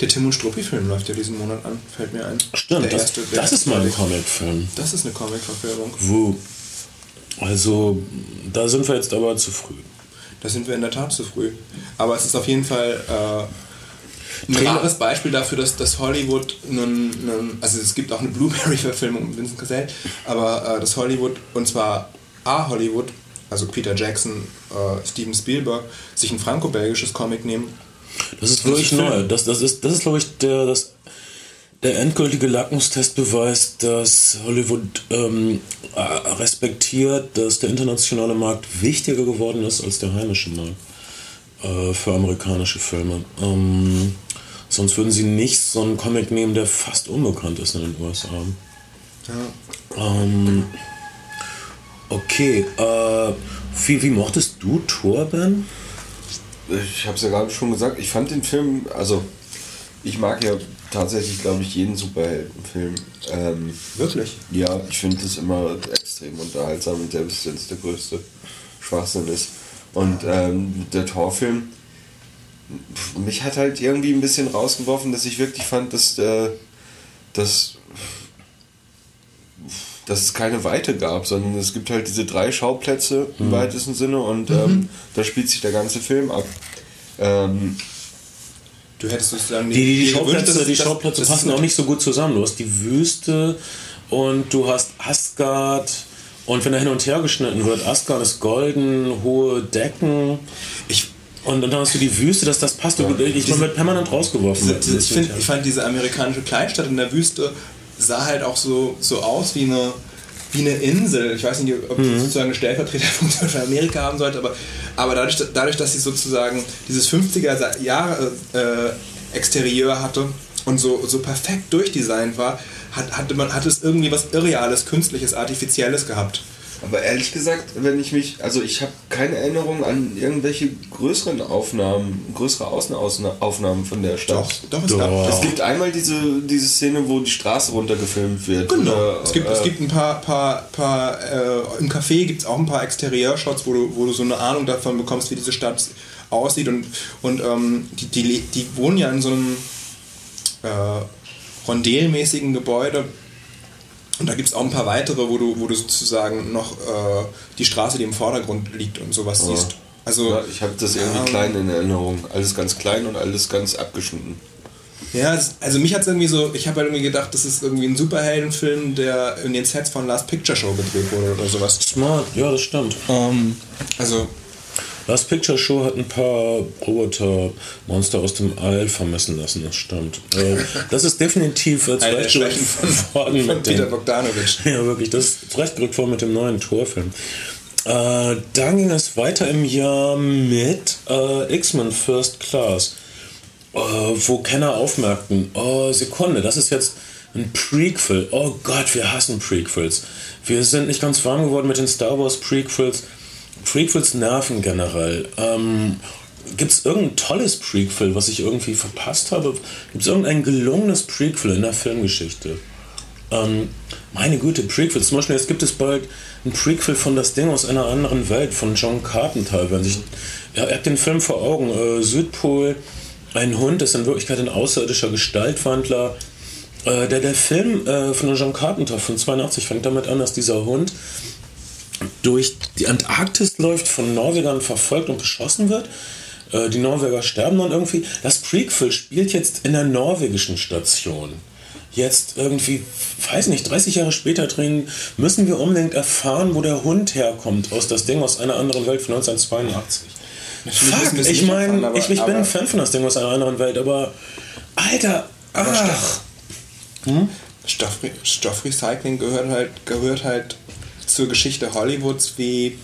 Der Tim und Struppi-Film läuft ja diesen Monat an, fällt mir ein. Stimmt, das, erste, das ist mal ein Comic. Comic-Film. Das ist eine Comic-Verfilmung. Wo, also, da sind wir jetzt aber zu früh. Da sind wir in der Tat zu früh. Aber es ist auf jeden Fall äh, ein Trailer- rares Beispiel dafür, dass, dass Hollywood einen, einen, also es gibt auch eine Blueberry-Verfilmung mit Vincent Cassell, aber äh, dass Hollywood, und zwar A Hollywood, also Peter Jackson, äh, Steven Spielberg, sich ein franco-belgisches Comic nehmen. Das ist wirklich Das neu. Das, das ist, das ist glaube ich, der, das, der endgültige Lackmustest beweist, dass Hollywood ähm, äh, respektiert, dass der internationale Markt wichtiger geworden ist als der heimische Markt äh, für amerikanische Filme. Ähm, sonst würden sie nicht so einen Comic nehmen, der fast unbekannt ist in den USA. Ja. Ähm, okay, äh, wie, wie mochtest du Thor, Ben? Ich habe es ja gerade schon gesagt, ich fand den Film, also ich mag ja tatsächlich, glaube ich, jeden Superheldenfilm. Ähm, Wirklich? ja, ich finde es immer extrem unterhaltsam und selbst wenn es der größte Schwachsinn ist. Und ähm, der Torfilm, pf, mich hat halt irgendwie ein bisschen rausgeworfen, dass ich wirklich fand, dass, äh, dass, dass es keine Weite gab, sondern es gibt halt diese drei Schauplätze im weitesten Sinne und ähm, da spielt sich der ganze Film ab. Ähm, Du hättest sozusagen Die, die, die gewünscht, Schauplätze, dass- die Schauplätze dass- passen auch nicht so gut zusammen. Du hast die Wüste und du hast Asgard. Und wenn er hin und her geschnitten wird, Asgard ist golden, hohe Decken. Ich, Und, dann hast du die Wüste, dass das passt. Du, ich bin mit permanent rausgeworfen. Diese, diese, ich, find, ich fand diese amerikanische Kleinstadt in der Wüste sah halt auch so, so aus wie eine, wie eine Insel. Ich weiß nicht, ob Mhm. sozusagen eine Stellvertreterfunktion für Amerika haben sollte, aber, aber dadurch, dadurch, dass sie sozusagen dieses 50er Jahre äh, Exterieur hatte und so, so perfekt durchdesignt war, hat, hatte man hat es irgendwie was Irreales, Künstliches, Artifizielles gehabt. Aber ehrlich gesagt, wenn ich mich, also ich habe keine Erinnerung an irgendwelche größeren Aufnahmen, größere Außenaufnahmen von der Stadt. Doch, doch, es Doch. gab. Es gibt einmal diese, diese Szene, wo die Straße runtergefilmt wird. Genau. Oder, Es gibt, äh, es gibt ein paar, paar, paar äh, im Café gibt es auch ein paar Exterieurshots, wo du, wo du so eine Ahnung davon bekommst, wie diese Stadt aussieht. Und, und ähm, die, die, die wohnen ja in so einem äh, rondellmäßigen Gebäude. Und da gibt es auch ein paar weitere, wo du, wo du sozusagen noch äh, die Straße, die im Vordergrund liegt und sowas siehst. Also, ja, ich habe das irgendwie ähm, klein in Erinnerung. Alles ganz klein und alles ganz abgeschnitten. Ja, also mich hat es irgendwie so, ich habe halt irgendwie gedacht, das ist irgendwie ein Superheldenfilm, der in den Sets von Last Picture Show gedreht wurde oder sowas. Smart, ja, das stimmt. Ähm, also, Last Picture Show hat ein paar Roboter-Monster aus dem All vermessen lassen, das stimmt. Äh, Das ist definitiv äh, zurechtgerückt worden von mit Peter dem, Bogdanovich. Ja, wirklich, das ist zurechtgerückt worden mit dem neuen Torfilm. Äh, dann ging es weiter im Jahr mit äh, X-Men First Class, äh, wo Kenner aufmerkten, oh, Sekunde, das ist jetzt ein Prequel. Oh Gott, wir hassen Prequels. Wir sind nicht ganz warm geworden mit den Star Wars Prequels. Prequels nerven generell. Ähm, Gibt es irgendein tolles Prequel, was ich irgendwie verpasst habe? Gibt es irgendein gelungenes Prequel in der Filmgeschichte? Ähm, meine Güte, Prequels. Zum Beispiel, jetzt gibt es bald ein Prequel von Das Ding aus einer anderen Welt von John Carpenter. Wenn sich, ja, ihr habt den Film vor Augen. Äh, Südpol, ein Hund ist in Wirklichkeit ein außerirdischer Gestaltwandler. Äh, der, der Film äh, von John Carpenter von 82 fängt damit an, dass dieser Hund durch die Antarktis läuft, von Norwegern verfolgt und beschossen wird. Äh, Die Norweger sterben dann irgendwie. Das Prequel spielt jetzt in der norwegischen Station. Jetzt irgendwie, weiß nicht, 30 Jahre später drehen, müssen wir unbedingt erfahren, wo der Hund herkommt aus das Ding aus einer anderen Welt von 1982. Natürlich Fuck, ich meine, aber- ich, ich bin aber- ein Fan von das Ding aus einer anderen Welt, aber Alter, ach, Stoff, Stoffrecycling gehört halt, gehört halt zur Geschichte Hollywoods wie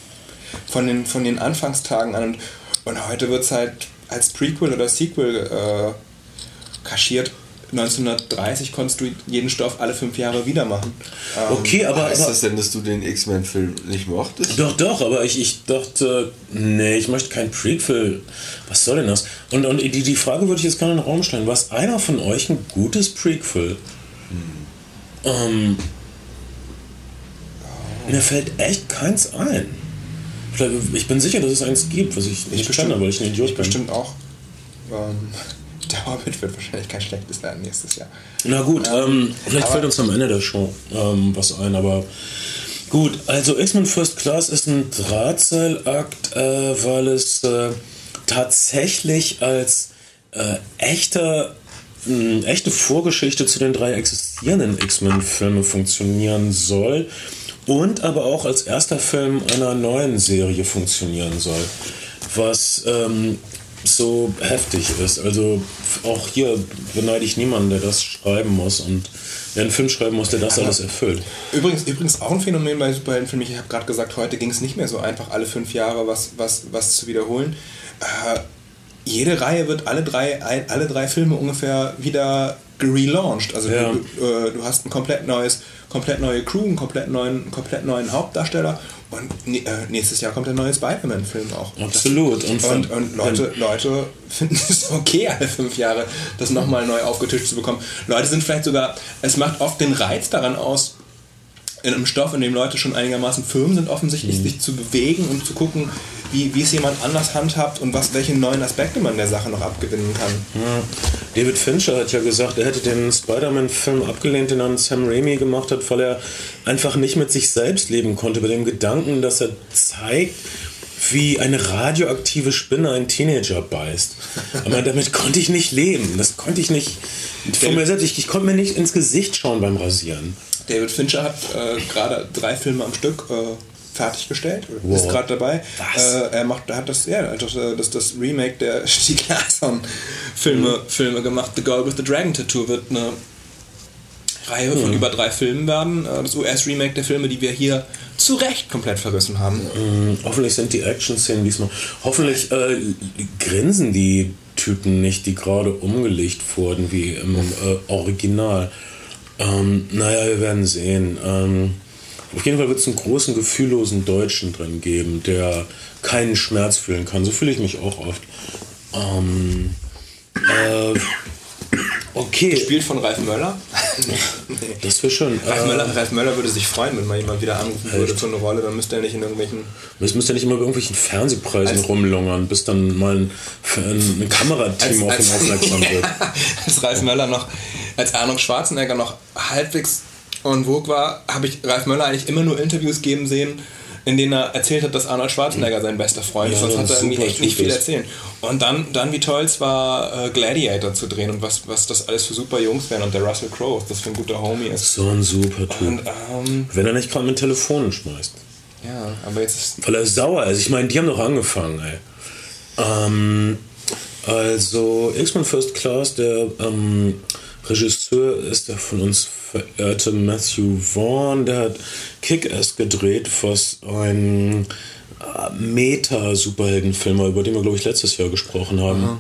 von den, von den Anfangstagen an. Und, und heute wird es halt als Prequel oder Sequel äh, kaschiert. 1930 konntest du jeden Stoff alle fünf Jahre wieder machen. Ähm, okay, aber, heißt aber das denn, dass du den X-Men-Film nicht mochtest? Doch, doch, aber ich, ich dachte, nee, ich möchte kein Prequel. Was soll denn das? Und, und die, die Frage würde ich jetzt gerne in den Raum stellen. War einer von euch ein gutes Prequel? Ähm, mir fällt echt keins ein. Vielleicht- Ich bin sicher, dass es eins gibt, was ich nicht habe, weil ich ein Idiot ich bin. bestimmt auch. Ähm, der Hobbit wird wahrscheinlich kein schlechtes werden nächstes Jahr. Na gut, ähm, vielleicht aber- fällt uns am Ende der Show ähm, was ein, aber gut, also X-Men First Class ist ein Drahtseilakt, äh, weil es äh, tatsächlich als äh, echter, echte Vorgeschichte zu den drei existierenden X-Men-Filmen funktionieren soll und aber auch als erster Film einer neuen Serie funktionieren soll, was ähm, so heftig ist. Also auch hier beneide ich niemanden, der das schreiben muss und der einen Film schreiben muss, der das alles erfüllt. Übrigens, übrigens auch ein Phänomen bei Superheldenfilmen. Ich habe gerade gesagt, heute ging es nicht mehr so einfach, alle fünf Jahre was, was, was zu wiederholen. Äh, jede Reihe wird alle drei, ein, alle drei Filme ungefähr wieder relaunched. Also Ja. du, äh, du hast ein komplett neues, komplett neue Crew, einen komplett neuen, komplett neuen Hauptdarsteller und äh, nächstes Jahr kommt der neue Spider-Man-Film auch. Absolut. Und, Und, und Leute, Leute finden es okay, alle fünf Jahre das nochmal neu aufgetischt zu bekommen. Leute sind vielleicht sogar, es macht oft den Reiz daran aus, in einem Stoff, in dem Leute schon einigermaßen firm sind, offensichtlich Mhm. sich zu bewegen und zu gucken, wie, wie es jemand anders handhabt und was, welche neuen Aspekte man der Sache noch abgewinnen kann. Ja. David Fincher hat ja gesagt, er hätte den Spider-Man-Film abgelehnt, den er mit Sam Raimi gemacht hat, weil er einfach nicht mit sich selbst leben konnte, bei dem Gedanken, dass er zeigt, wie eine radioaktive Spinne einen Teenager beißt. Aber damit konnte ich nicht leben. Das konnte ich nicht von mir selbst. Ich, ich konnte mir nicht ins Gesicht schauen beim Rasieren. David Fincher hat äh, gerade drei Filme am Stück äh, fertiggestellt, Wow. ist gerade dabei. Äh, er macht, er hat das, ja, das, das, das Remake der Stieg Larsson Filme, Filme gemacht. The Girl with the Dragon Tattoo wird eine Reihe von über drei Filmen werden. Äh, Das US-Remake der Filme, die wir hier zu Recht komplett verrissen haben. Hm, Hoffentlich sind die Action-Szenen diesmal. Hoffentlich äh, grinsen die Typen nicht, die gerade umgelegt wurden, wie im äh, Original. Ähm, naja, wir werden sehen. Ähm, auf jeden Fall wird es einen großen, gefühllosen Deutschen drin geben, der keinen Schmerz fühlen kann. So fühle ich mich auch oft. Ähm, äh, okay, Gespielt von Ralf Möller. das wäre schön. Ralf, Äh, Möller. Ralf Möller würde sich freuen, wenn mal jemand wieder anrufen würde für eine Rolle, dann müsste er nicht in irgendwelchen. Es müsste ja nicht immer bei irgendwelchen Fernsehpreisen Als- rumlungern, bis dann mal ein, ein, ein Kamerateam auf ihn aufmerksam wird. als Ralf Möller noch, als Arnold Schwarzenegger noch halbwegs en vogue war, habe ich Ralf Möller eigentlich immer nur Interviews geben sehen, in denen er erzählt hat, dass Arnold Schwarzenegger sein bester Freund ist, Ja, sonst hat er irgendwie echt nicht viel erzählen. Und dann, dann wie toll es war, äh, Gladiator zu drehen und was, was das alles für super Jungs wären und der Russell Crowe, das für ein guter Homie ist. So ein super Typ. Und ähm, Wenn er nicht gerade mit Telefonen schmeißt. ja, aber jetzt ist Weil er sauer ist. Ich meine, die haben doch angefangen, ey. Ähm, also, X-Men First Class, der ähm, Regisseur ist der von uns verehrte Matthew Vaughn. Der hat Kick-Ass gedreht, was ein äh, Meta-Superheldenfilm war, über den wir, glaube ich, letztes Jahr gesprochen haben.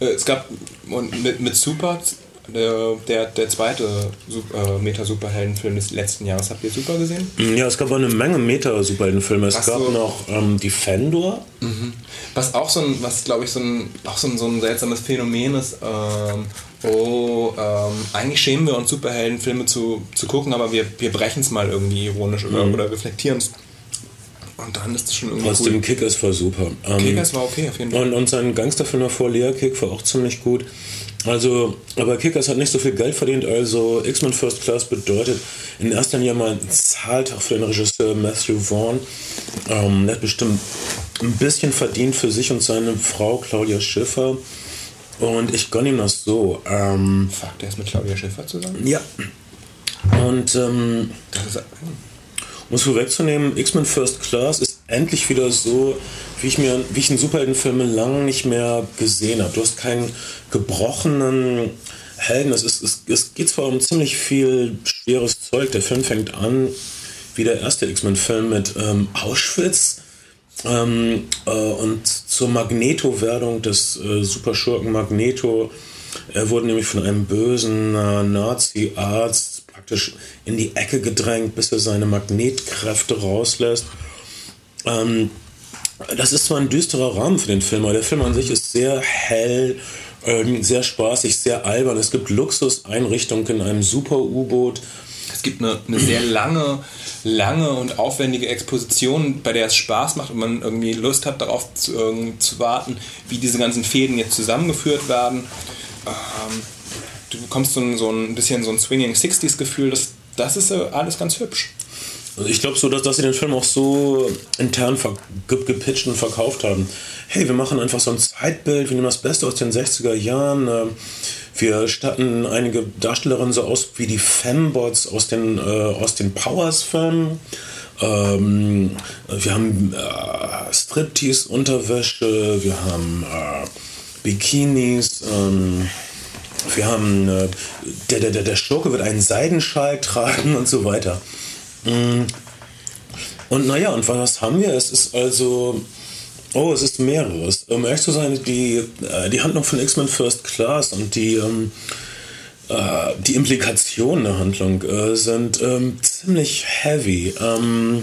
Äh, Es gab und mit, mit Super, der, der, der zweite äh, Meta-Superheldenfilm des letzten Jahres. Habt ihr Super gesehen? Ja, es gab eine Menge Meta-Superheldenfilme. Es Ach gab so. noch ähm, Defender. Was auch so ein, was glaube ich so ein, auch so ein, so ein seltsames Phänomen ist, ähm, oh, ähm, eigentlich schämen wir uns Superheldenfilme zu, zu gucken, aber wir, wir brechen es mal irgendwie ironisch oder, oder reflektieren es. Und dann ist es schon irgendwie Trotzdem, cool. Kick-Ass war super. Ähm, Kickers war okay auf jeden Fall. Und, und sein Gangsterfilm davor, Lea Kick, war auch ziemlich gut. Also, aber Kickers hat nicht so viel Geld verdient, also X-Men First Class bedeutet in erster Linie mal ein Zahltag für den Regisseur Matthew Vaughn. Ähm, der hat bestimmt ein bisschen verdient für sich und seine Frau Claudia Schiffer. Und ich gönne ihm das so. Ähm, Fuck, der ist mit Claudia Schiffer zusammen. ja. Und ähm, Das ist, um es vorwegzunehmen, X-Men First Class ist endlich wieder so, wie ich mir, wie ich in Superheldenfilme lange nicht mehr gesehen habe. Du hast keinen gebrochenen Helden. Es, ist, es, es geht zwar um ziemlich viel schweres Zeug. Der Film fängt an wie der erste X-Men-Film mit ähm, Auschwitz. Ähm, äh, und zur Magneto-Werdung des äh, Superschurken Magneto. Er wurde nämlich von einem bösen äh, Nazi-Arzt praktisch in die Ecke gedrängt, bis er seine Magnetkräfte rauslässt. Ähm, das ist zwar ein düsterer Rahmen für den Film, aber der Film an sich ist sehr hell, ähm, sehr spaßig, sehr albern. Es gibt Luxuseinrichtungen in einem Super-U-Boot. Es gibt eine, eine sehr lange, lange und aufwendige Exposition, bei der es Spaß macht und man irgendwie Lust hat, darauf zu, ähm, zu warten, wie diese ganzen Fäden jetzt zusammengeführt werden. Ähm, du bekommst so ein, so ein bisschen so ein Swinging 60s-Gefühl, das, das ist äh, alles ganz hübsch. Also ich glaube so, dass, dass sie den Film auch so intern ge gepitcht und verkauft haben. Hey, wir machen einfach so ein Zeitbild, wir nehmen das Beste aus den 60er Jahren. äh, Wir statten einige Darstellerinnen so aus wie die Fembots aus den, äh, aus Powers-Filmen. Ähm, wir haben äh, Striptease-Unterwäsche, wir haben äh, Bikinis, ähm, wir haben, äh, der, der, der, Schurke wird einen Seidenschal tragen und so weiter. Und naja, und was haben wir? Es ist also. Oh, es ist mehreres. Um ehrlich zu sein, die, äh, die Handlung von X-Men First Class und die, ähm, äh, die Implikationen der Handlung äh, sind ähm, ziemlich heavy. Ähm,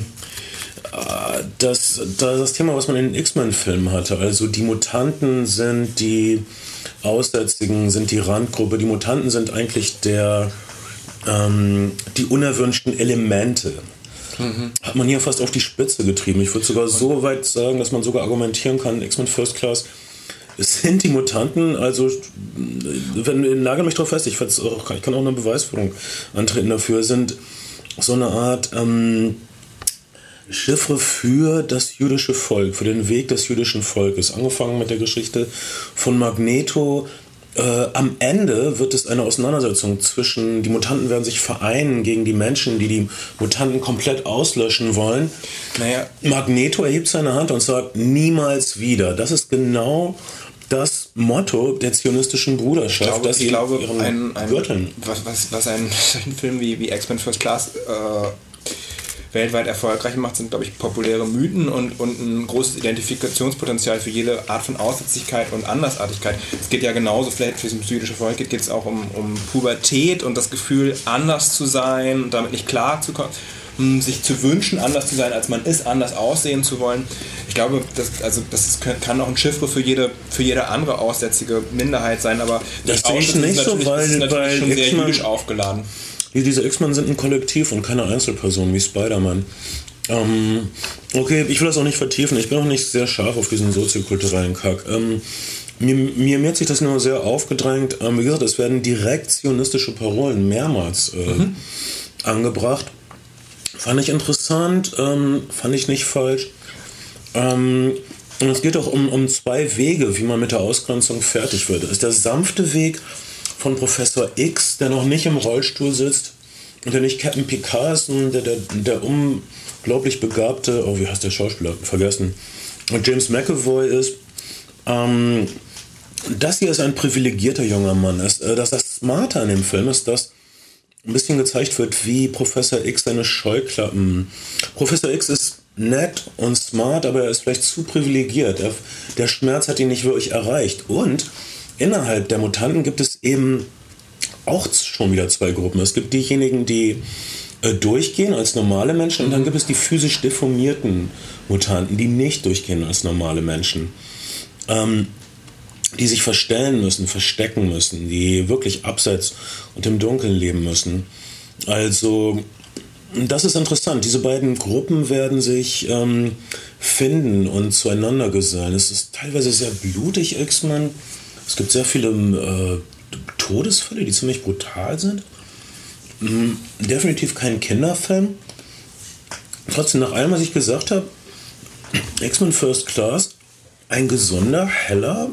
äh, das, das, Thema, was man in den X-Men-Filmen hatte, also die Mutanten sind die Aussätzigen, sind die Randgruppe. Die Mutanten sind eigentlich der, ähm, die unerwünschten Elemente. Hat man hier fast auf die Spitze getrieben. Ich würde sogar so weit sagen, dass man sogar argumentieren kann, X-Men First Class sind die Mutanten, also wenn nagel mich drauf fest, ich, auch, ich kann auch eine Beweisführung antreten dafür, sind so eine Art ähm, Chiffre für das jüdische Volk, für den Weg des jüdischen Volkes. Angefangen mit der Geschichte von Magneto, äh, am Ende wird es eine Auseinandersetzung zwischen, die Mutanten werden sich vereinen gegen die Menschen, die die Mutanten komplett auslöschen wollen. Naja. Magneto erhebt seine Hand und sagt, niemals wieder. Das ist genau das Motto der zionistischen Bruderschaft, Ich glaube, dass ich sie glaube ihren ein, ein, Gürteln was, was, was ein, ein Film wie, wie X-Men First Class äh, weltweit erfolgreich macht, sind, glaube ich, populäre Mythen und, und ein großes Identifikationspotenzial für jede Art von Aussätzlichkeit und Andersartigkeit. Es geht ja genauso, vielleicht für das jüdische Volk geht es auch um, um Pubertät und das Gefühl, anders zu sein und damit nicht klar zu kommen um sich zu wünschen, anders zu sein, als man ist, anders aussehen zu wollen. Ich glaube, das, also das kann auch ein Chiffre für jede, für jede andere aussätzige Minderheit sein, aber Das sehe ich nicht so, weil- ist natürlich weil schon sehr jüdisch aufgeladen. Die- Diese X-Men sind ein Kollektiv und keine Einzelperson wie Spider-Man. Ähm, okay, ich will das auch nicht vertiefen. Ich bin auch nicht sehr scharf auf diesen soziokulturellen Kack. Ähm, mir, mir, mir hat sich das nur sehr aufgedrängt. Ähm, wie gesagt, es werden direkt zionistische Parolen mehrmals äh, angebracht. Fand ich interessant, ähm, fand ich nicht falsch. Ähm, und es geht auch um, um zwei Wege, wie man mit der Ausgrenzung fertig wird. Das ist der sanfte Weg von Professor X, der noch nicht im Rollstuhl sitzt und der nicht Captain Picard ist, der, der, der unglaublich begabte, oh, wie heißt der Schauspieler? Vergessen. Und James McAvoy ist. Ähm, das hier ist ein privilegierter junger Mann. Das, äh, das, das Smarte an dem Film ist, dass ein bisschen gezeigt wird, wie Professor X seine Scheuklappen. Professor X ist nett und smart, aber er ist vielleicht zu privilegiert. Er, der Schmerz hat ihn nicht wirklich erreicht. Und innerhalb der Mutanten gibt es eben auch schon wieder zwei Gruppen. Es gibt diejenigen, die äh, durchgehen als normale Menschen und dann gibt es die physisch deformierten Mutanten, die nicht durchgehen als normale Menschen. Ähm, die sich verstellen müssen, verstecken müssen, die wirklich abseits und im Dunkeln leben müssen. Also, das ist interessant. Diese beiden Gruppen werden sich ähm, finden und zueinander gesellen. Es ist teilweise sehr blutig, X-Men. Es gibt sehr viele äh, Todesfälle, die ziemlich brutal sind. Mm, definitiv kein Kinderfilm. Trotzdem, nach allem, was ich gesagt habe, X-Men First Class, ein gesunder, heller,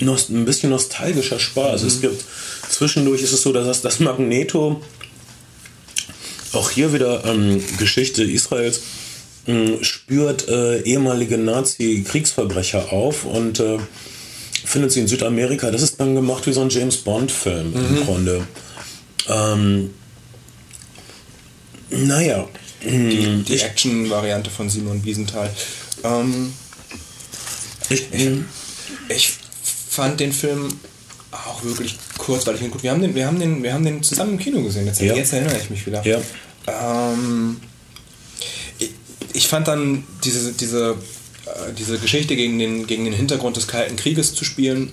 nost ein bisschen nostalgischer Spaß. Es gibt zwischendurch ist es so, dass das, das Magneto auch hier wieder ähm, Geschichte Israels ähm, spürt äh, ehemalige Nazi-Kriegsverbrecher auf und äh, findet sie in Südamerika. Das ist dann gemacht wie so ein James Bond-Film im Grunde. Ähm, naja. Die, die Action-Variante von Simon Wiesenthal. Ähm, Ich, ich fand den Film auch wirklich kurzweilig gut. Wir haben den, wir haben den, wir haben den zusammen im Kino gesehen. Jetzt, Ja. jetzt erinnere ich mich wieder. Ja. Ähm, ich, ich fand dann diese, diese, diese Geschichte gegen den, gegen den Hintergrund des Kalten Krieges zu spielen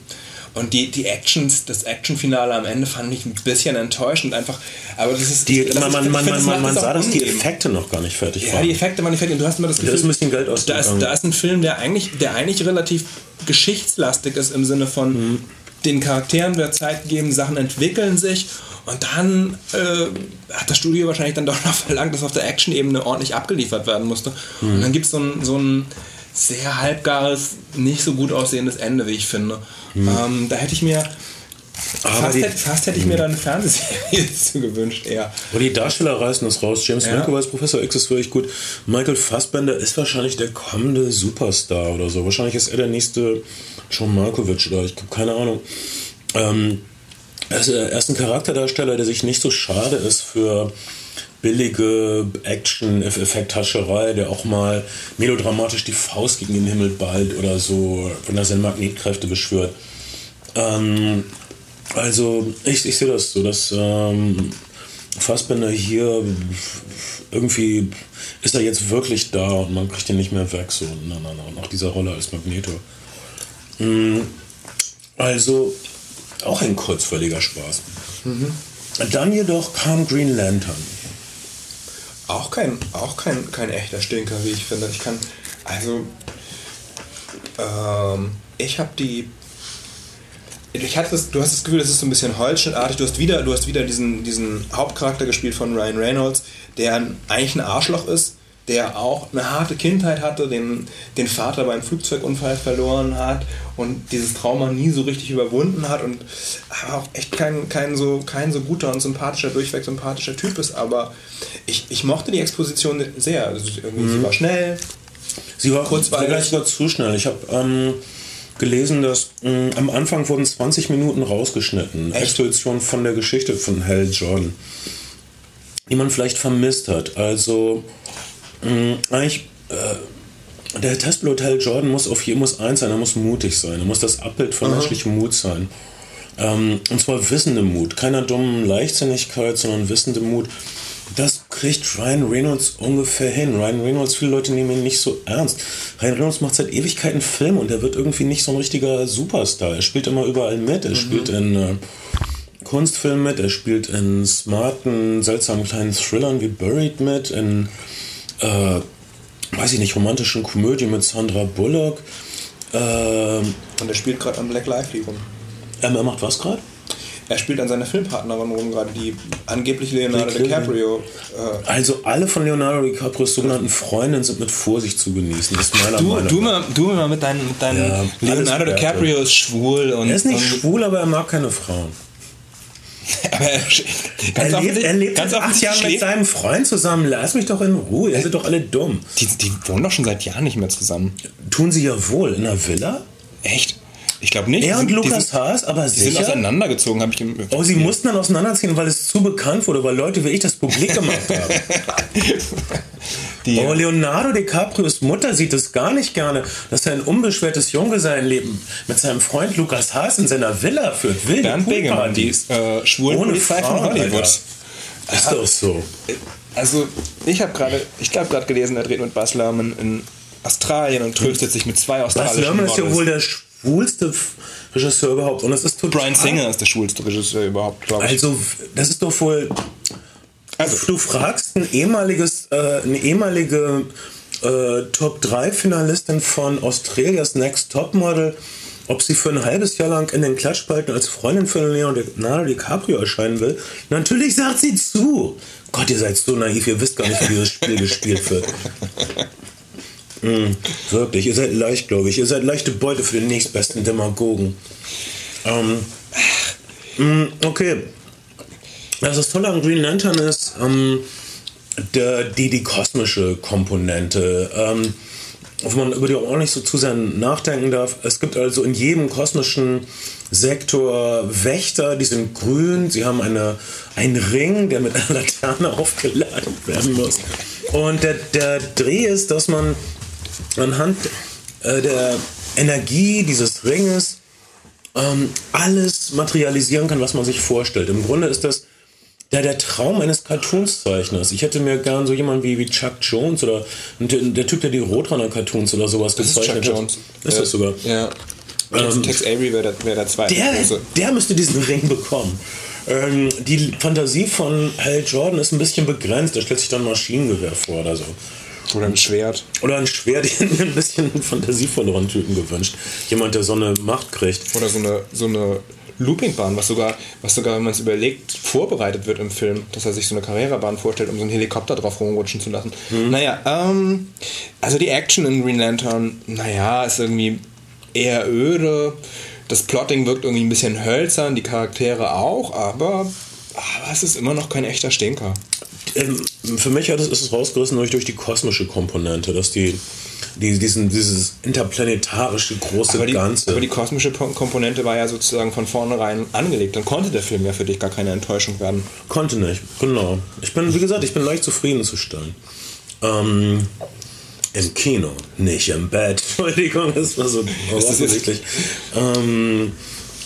und die, die Actions, das Actionfinale am Ende fand ich ein bisschen enttäuschend einfach. Aber das ist die, das man man, man, man, man, man es sah, dass die. Effekte noch gar nicht fertig Ja, waren. die Effekte waren nicht fertig. Und du hast immer das Da Gefühl, ist ein bisschen Geld da ist, da ist ein Film, der eigentlich, der eigentlich relativ geschichtslastig ist im Sinne von Mhm. den Charakteren wird Zeit gegeben, Sachen entwickeln sich und dann äh, hat das Studio wahrscheinlich dann doch noch verlangt, dass auf der Action-Ebene ordentlich abgeliefert werden musste. Mhm. Und dann gibt es so ein, so ein sehr halbgares, nicht so gut aussehendes Ende, wie ich finde. Ähm, da hätte ich mir Mhm. Fast, die- hätte, fast hätte ich mir dann eine Fernsehserie zu gewünscht, eher. Aber die Darsteller reißen das raus. James Ja. McAvoy als Professor X ist wirklich gut. Michael Fassbender ist wahrscheinlich der kommende Superstar oder so. Wahrscheinlich ist er der nächste John Malkovich oder ich habe keine Ahnung. Ähm, er ist ein Charakterdarsteller, der sich nicht so schade ist für billige Action-Effekthascherei, der auch mal melodramatisch die Faust gegen den Himmel ballt oder so, wenn er seine Magnetkräfte beschwört. Ähm, also ich, ich sehe das so, dass ähm, Fassbender hier irgendwie ist er jetzt wirklich da und man kriegt ihn nicht mehr weg. So, na, na, na. Und auch dieser Rolle als Magneto. Mm, Also auch ein kurzweiliger Spaß. Dann jedoch kam Green Lantern. Auch kein, auch kein, kein echter Stinker, wie ich finde. Ich kann, also, ähm, ich habe die, ich hatte das, du hast das Gefühl, das ist so ein bisschen Holzschnittartig. Du hast wieder, du hast wieder diesen, diesen Hauptcharakter gespielt von Ryan Reynolds, der eigentlich ein Arschloch ist, der auch eine harte Kindheit hatte, den, den Vater beim Flugzeugunfall verloren hat und dieses Trauma nie so richtig überwunden hat und auch echt kein, kein, so, kein so guter und sympathischer, durchweg sympathischer Typ ist. Aber ich, ich mochte die Exposition sehr. Also Mhm. Sie war schnell, Sie war Kurzweilig. sogar zu schnell. Ich habe ähm, gelesen, dass mh, am Anfang wurden 20 Minuten rausgeschnitten. Exposition von der Geschichte von Hal Jordan. Die man vielleicht vermisst hat. Also eigentlich äh, der Testpilot Hal Jordan muss auf jeden muss eins sein, er muss mutig sein. Er muss das Abbild von menschlichem Mut sein. Ähm, und zwar wissende Mut. Keiner dummen Leichtsinnigkeit, sondern wissende Mut. Das kriegt Ryan Reynolds ungefähr hin. Ryan Reynolds, viele Leute nehmen ihn nicht so ernst. Ryan Reynolds macht seit Ewigkeiten Filme und er wird irgendwie nicht so ein richtiger Superstar. Er spielt immer überall mit. Er spielt in äh, Kunstfilmen mit, er spielt in smarten, seltsamen kleinen Thrillern wie Buried mit, in, äh, weiß ich nicht, romantischen Komödien mit Sandra Bullock. Ähm, und er spielt gerade an Black Lively rum. ähm, er macht was gerade? Er spielt an seiner Filmpartnerin rum, gerade die angeblich Leonardo Lively. DiCaprio. Äh, Also alle von Leonardo DiCaprios sogenannten Freundinnen sind mit Vorsicht zu genießen. Das ist meiner du, Meinung du, mal, du mal mit deinen, mit deinen Ja, Leonardo. DiCaprio ist schwul und. Er ist nicht und, schwul, aber er mag keine Frauen. Aber er, ganz Er lebt, er lebt ganz seit acht Jahren mit seinem Freund zusammen. Lass mich doch in Ruhe. Ihr seid doch alle dumm. die, die wohnen doch schon seit Jahren nicht mehr zusammen. Tun sie ja wohl. In einer Villa? Echt? Ich glaube nicht. Er und Lukas Haas, aber die sind sicher. auseinandergezogen, habe ich im. Oh, sie mussten dann auseinanderziehen, weil es zu bekannt wurde, weil Leute wie ich das publik gemacht haben. die, Oh, Leonardo DiCaprios Mutter sieht es gar nicht gerne, dass er ein unbeschwertes Junggesellenleben mit seinem Freund Lukas Haas in seiner Villa führt. Wilde Bernd Begemann, die äh, schwulen Ohne Polizei von Hollywood. Alter. Ist doch so. Also, ich habe gerade, ich glaube gerade gelesen, er dreht mit Bas Lerman in Australien und tröstet sich mit zwei Bas australischen Lerman ist ja wohl der schwulste Regisseur überhaupt. Und es ist total. Brian Singer ist der schwulste Regisseur überhaupt, glaube ich. Also, das ist doch wohl. Also- du fragst ein ehemaliges, äh, eine ehemalige äh, Top 3 Finalistin von Australias Next Top Model, ob sie für ein halbes Jahr lang in den Klatschspalten als Freundin von Leonardo DiCaprio erscheinen will. Natürlich sagt sie zu. Gott, ihr seid so naiv, ihr wisst gar nicht, wie dieses Spiel gespielt wird. Mm, wirklich, ihr seid leicht, glaube ich. Ihr seid leichte Beute für den nächstbesten Demagogen. Ähm, mm, okay. Was das Tolle an Green Lantern ist, ähm, der, die, die kosmische Komponente, ähm, wo man über die auch nicht so zu sehr nachdenken darf. Es gibt also in jedem kosmischen Sektor Wächter, die sind grün, sie haben eine, einen Ring, der mit einer Laterne aufgeladen werden muss. Und der, der Dreh ist, dass man anhand äh, der Energie dieses Ringes ähm, alles materialisieren kann, was man sich vorstellt. Im Grunde ist das der, der Traum eines Cartoonszeichners. Ich hätte mir gern so jemanden wie, wie Chuck Jones oder der, Typ, der die Roadrunner-Cartoons oder sowas das ist Chuck gezeichnet Jones. hat. Ist das sogar? Ja. Ähm, Tex Avery wäre der, wär der zweite. Der, Also, der müsste diesen Ring bekommen. Ähm, die Fantasie von Hal Jordan ist ein bisschen begrenzt. Er stellt sich dann ein Maschinengewehr vor oder so. Oder ein Schwert. Oder ein Schwert, ich hätte mir ein bisschen fantasievolleren Typen gewünscht. Jemand, der so eine Macht kriegt. Oder so eine, so eine Loopingbahn, was sogar, was sogar, wenn man es überlegt, vorbereitet wird im Film, dass er sich so eine Karrierebahn vorstellt, um so einen Helikopter drauf rumrutschen zu lassen. Naja, ähm, also die Action in Green Lantern, naja, ist irgendwie eher öde. Das Plotting wirkt irgendwie ein bisschen hölzern, die Charaktere auch, aber, aber es ist immer noch kein echter Stinker. Ähm, für mich hat es, ist es rausgerissen durch, durch die kosmische Komponente, dass die, die diesen, dieses interplanetarische große Aber die, Ganze. aber die kosmische Po- Komponente war ja sozusagen von vornherein angelegt. Dann konnte der Film ja für dich gar keine Enttäuschung werden. Konnte nicht, genau. Ich bin, wie gesagt, ich bin leicht zufriedenzustellen. Ähm, Im Kino, nicht im Bett. Entschuldigung, das war so offensichtlich. Ähm,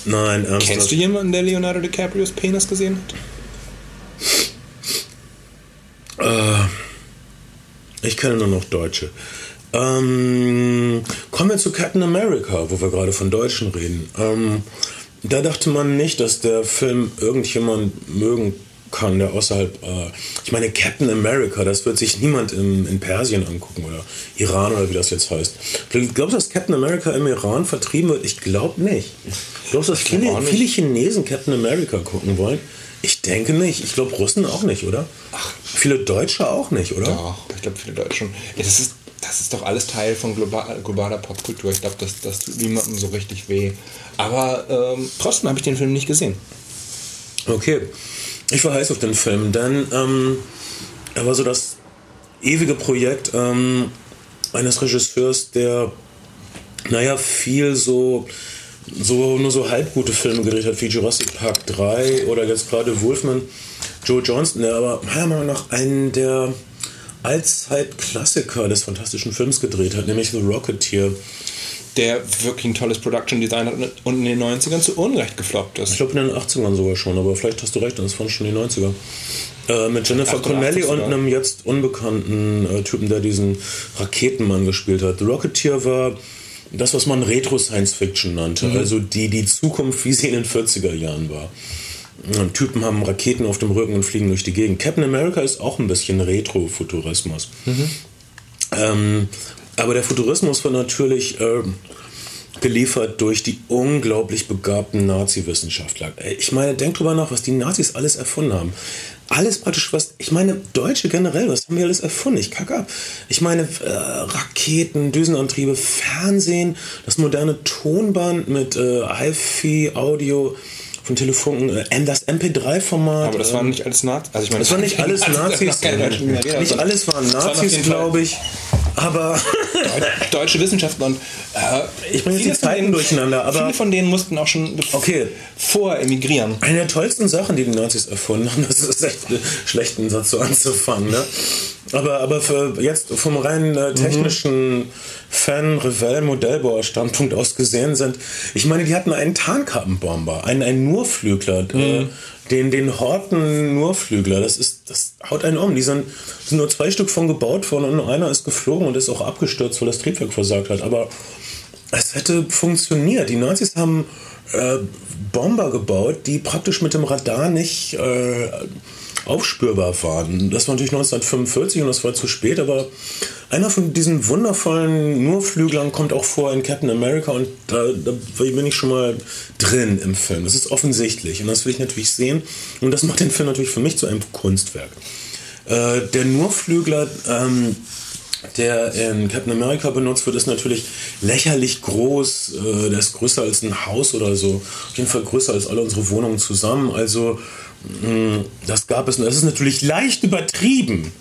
nein, ernsthaft. Kennst du jemanden, der Leonardo DiCaprios Penis gesehen hat? Ich kenne nur noch Deutsche. Ähm, kommen wir zu Captain America, wo wir gerade von Deutschen reden. Ähm, da dachte man nicht, dass der Film irgendjemand mögen kann, der außerhalb. Äh, ich meine, Captain America, das wird sich niemand in, in Persien angucken oder Iran oder wie das jetzt heißt. Glaubst du, dass Captain America im Iran vertrieben wird? Ich glaube nicht. Glaubst du, dass viele, viele Chinesen Captain America gucken wollen? Ich denke nicht. Ich glaube, Russen auch nicht, oder? Ach. Viele Deutsche auch nicht, oder? Doch, ich glaube, viele Deutsche schon. Das, ist, das ist doch alles Teil von global, globaler Popkultur. Ich glaube, das, das tut niemandem so richtig weh. Aber ähm, trotzdem habe ich den Film nicht gesehen. Okay. Ich war heiß auf den Film, denn ähm, er war so das ewige Projekt ähm, eines Regisseurs, der, naja, viel so so nur so halbgute Filme gedreht hat, wie Jurassic Park 3 oder jetzt gerade Wolfman. Joe Johnston, der aber meiner Meinung nach einen der Allzeit-Klassiker des fantastischen Films gedreht hat, nämlich The Rocketeer. Der wirklich ein tolles Production Design hat und in den 90ern zu Unrecht gefloppt ist. Ich glaube in den 80ern sogar schon, aber vielleicht hast du recht, das waren schon die 90er. Äh, mit Jennifer Connelly und einem jetzt unbekannten äh, Typen, der diesen Raketenmann gespielt hat. The Rocketeer war das, was man Retro-Science-Fiction nannte, mhm. also die, die Zukunft, wie sie in den 40er Jahren war. Typen haben Raketen auf dem Rücken und fliegen durch die Gegend. Captain America ist auch ein bisschen Retro-Futurismus. Mhm. Ähm, aber der Futurismus war natürlich äh, geliefert durch die unglaublich begabten Nazi-Wissenschaftler. Ich meine, denk drüber nach, was die Nazis alles erfunden haben alles praktisch was, ich meine, Deutsche generell, was haben wir alles erfunden? Ich kacke ab. Ich meine, äh, Raketen, Düsenantriebe, Fernsehen, das moderne Tonband mit äh, HiFi-Audio von Telefunken, äh, das MP3-Format. Aber das waren ähm, nicht alles Nazis. Also ich meine, das waren nicht alles Nazis. nicht alles waren Nazis, glaube ich. Aber deutsche Wissenschaftler und äh, ich bringe jetzt die Zeiten denen, durcheinander. Aber viele von denen mussten auch schon okay. vor emigrieren. Eine der tollsten Sachen, die die Nazis erfunden haben, das ist echt schlecht, einen Satz so anzufangen. Ne? Aber, aber für jetzt vom rein äh, technischen mhm. Fan, Revell, Modellbauer-Standpunkt aus gesehen sind, ich meine, die hatten einen Tarnkappenbomber, einen, einen Nurflügler. Mhm. Äh, den, den Horten Nurflügler, das ist, das haut einen um. Die sind, sind nur zwei Stück von gebaut worden und nur einer ist geflogen und ist auch abgestürzt, weil das Triebwerk versagt hat. Aber es hätte funktioniert. Die Nazis haben äh, Bomber gebaut, die praktisch mit dem Radar nicht äh, aufspürbar waren. Das war natürlich 1945 und das war zu spät, aber einer von diesen wundervollen Nurflüglern kommt auch vor in Captain America und da, da, bin ich schon mal drin im Film. Das ist offensichtlich und das will ich natürlich sehen und das macht den Film natürlich für mich zu einem Kunstwerk. Äh, der Nurflügler, ähm, der in Captain America benutzt wird, ist natürlich lächerlich groß. Äh, der ist größer als ein Haus oder so. Auf jeden Fall größer als alle unsere Wohnungen zusammen. Also das gab es. Das ist natürlich leicht übertrieben,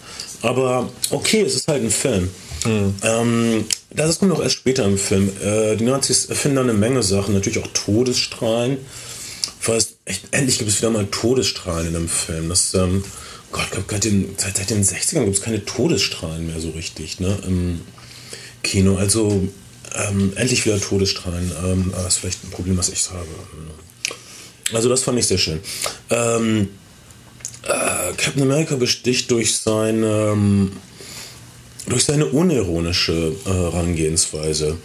aber okay, es ist halt ein Film. Mhm. Ähm, das kommt auch erst später im Film. Äh, die Nazis erfinden dann eine Menge Sachen, natürlich auch Todesstrahlen. Fast, echt, endlich gibt es wieder mal Todesstrahlen in einem Film. Das, ähm, Gott, glaub, den, seit, seit, den 60ern gibt es keine Todesstrahlen mehr so richtig ne, im Kino. Also ähm, endlich wieder Todesstrahlen. Ähm, das ist vielleicht ein Problem, was ich habe. Also das fand ich sehr schön. Ähm, äh, Captain America besticht durch seine, ähm, durch seine unironische äh, Herangehensweise.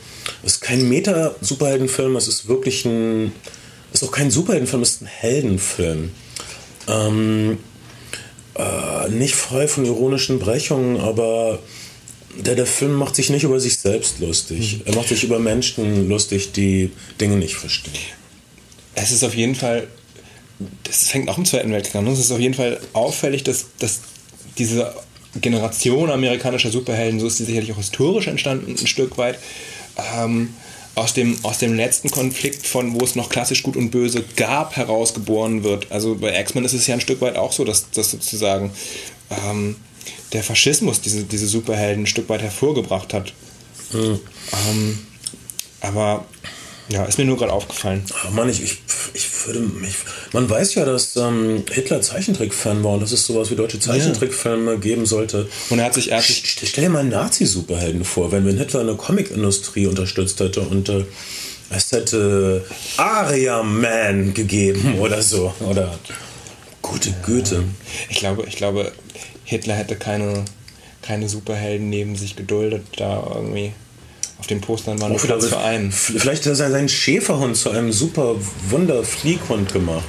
Es ist kein Meta-Superheldenfilm, es ist wirklich ein. Es ist auch kein Superheldenfilm, es ist ein Heldenfilm. Ähm, äh, nicht frei von ironischen Brechungen, aber der, der Film macht sich nicht über sich selbst lustig. Mhm. Er macht sich über Menschen lustig, die Dinge nicht verstehen es ist auf jeden Fall, das fängt auch im Zweiten Weltkrieg an, es ist auf jeden Fall auffällig, dass, dass diese Generation amerikanischer Superhelden, so ist sie sicherlich auch historisch entstanden, ein Stück weit, ähm, aus, dem, aus dem letzten Konflikt von, wo es noch klassisch gut und böse gab, herausgeboren wird. Also bei X-Men ist es ja ein Stück weit auch so, dass, dass sozusagen ähm, der Faschismus diese, diese Superhelden ein Stück weit hervorgebracht hat. Mhm. Ähm, aber ja, ist mir nur gerade aufgefallen. Ach Mann, ich, ich, ich würde mich. Man weiß ja, dass ähm, Hitler Zeichentrickfan war und dass es sowas wie deutsche Zeichentrickfilme ja. geben sollte. Und er hat sich. Er Stell dir mal einen Nazi-Superhelden vor, wenn, wenn Hitler eine Comicindustrie unterstützt hätte und äh, es hätte Aria Man gegeben oder so. Oder gute Güte. Ich glaube, ich glaube, Hitler hätte keine, keine Superhelden neben sich geduldet, da irgendwie auf den Postern war nur Platz für einen. Vielleicht hat er seinen Schäferhund zu einem super Wunder-Flieghund gemacht.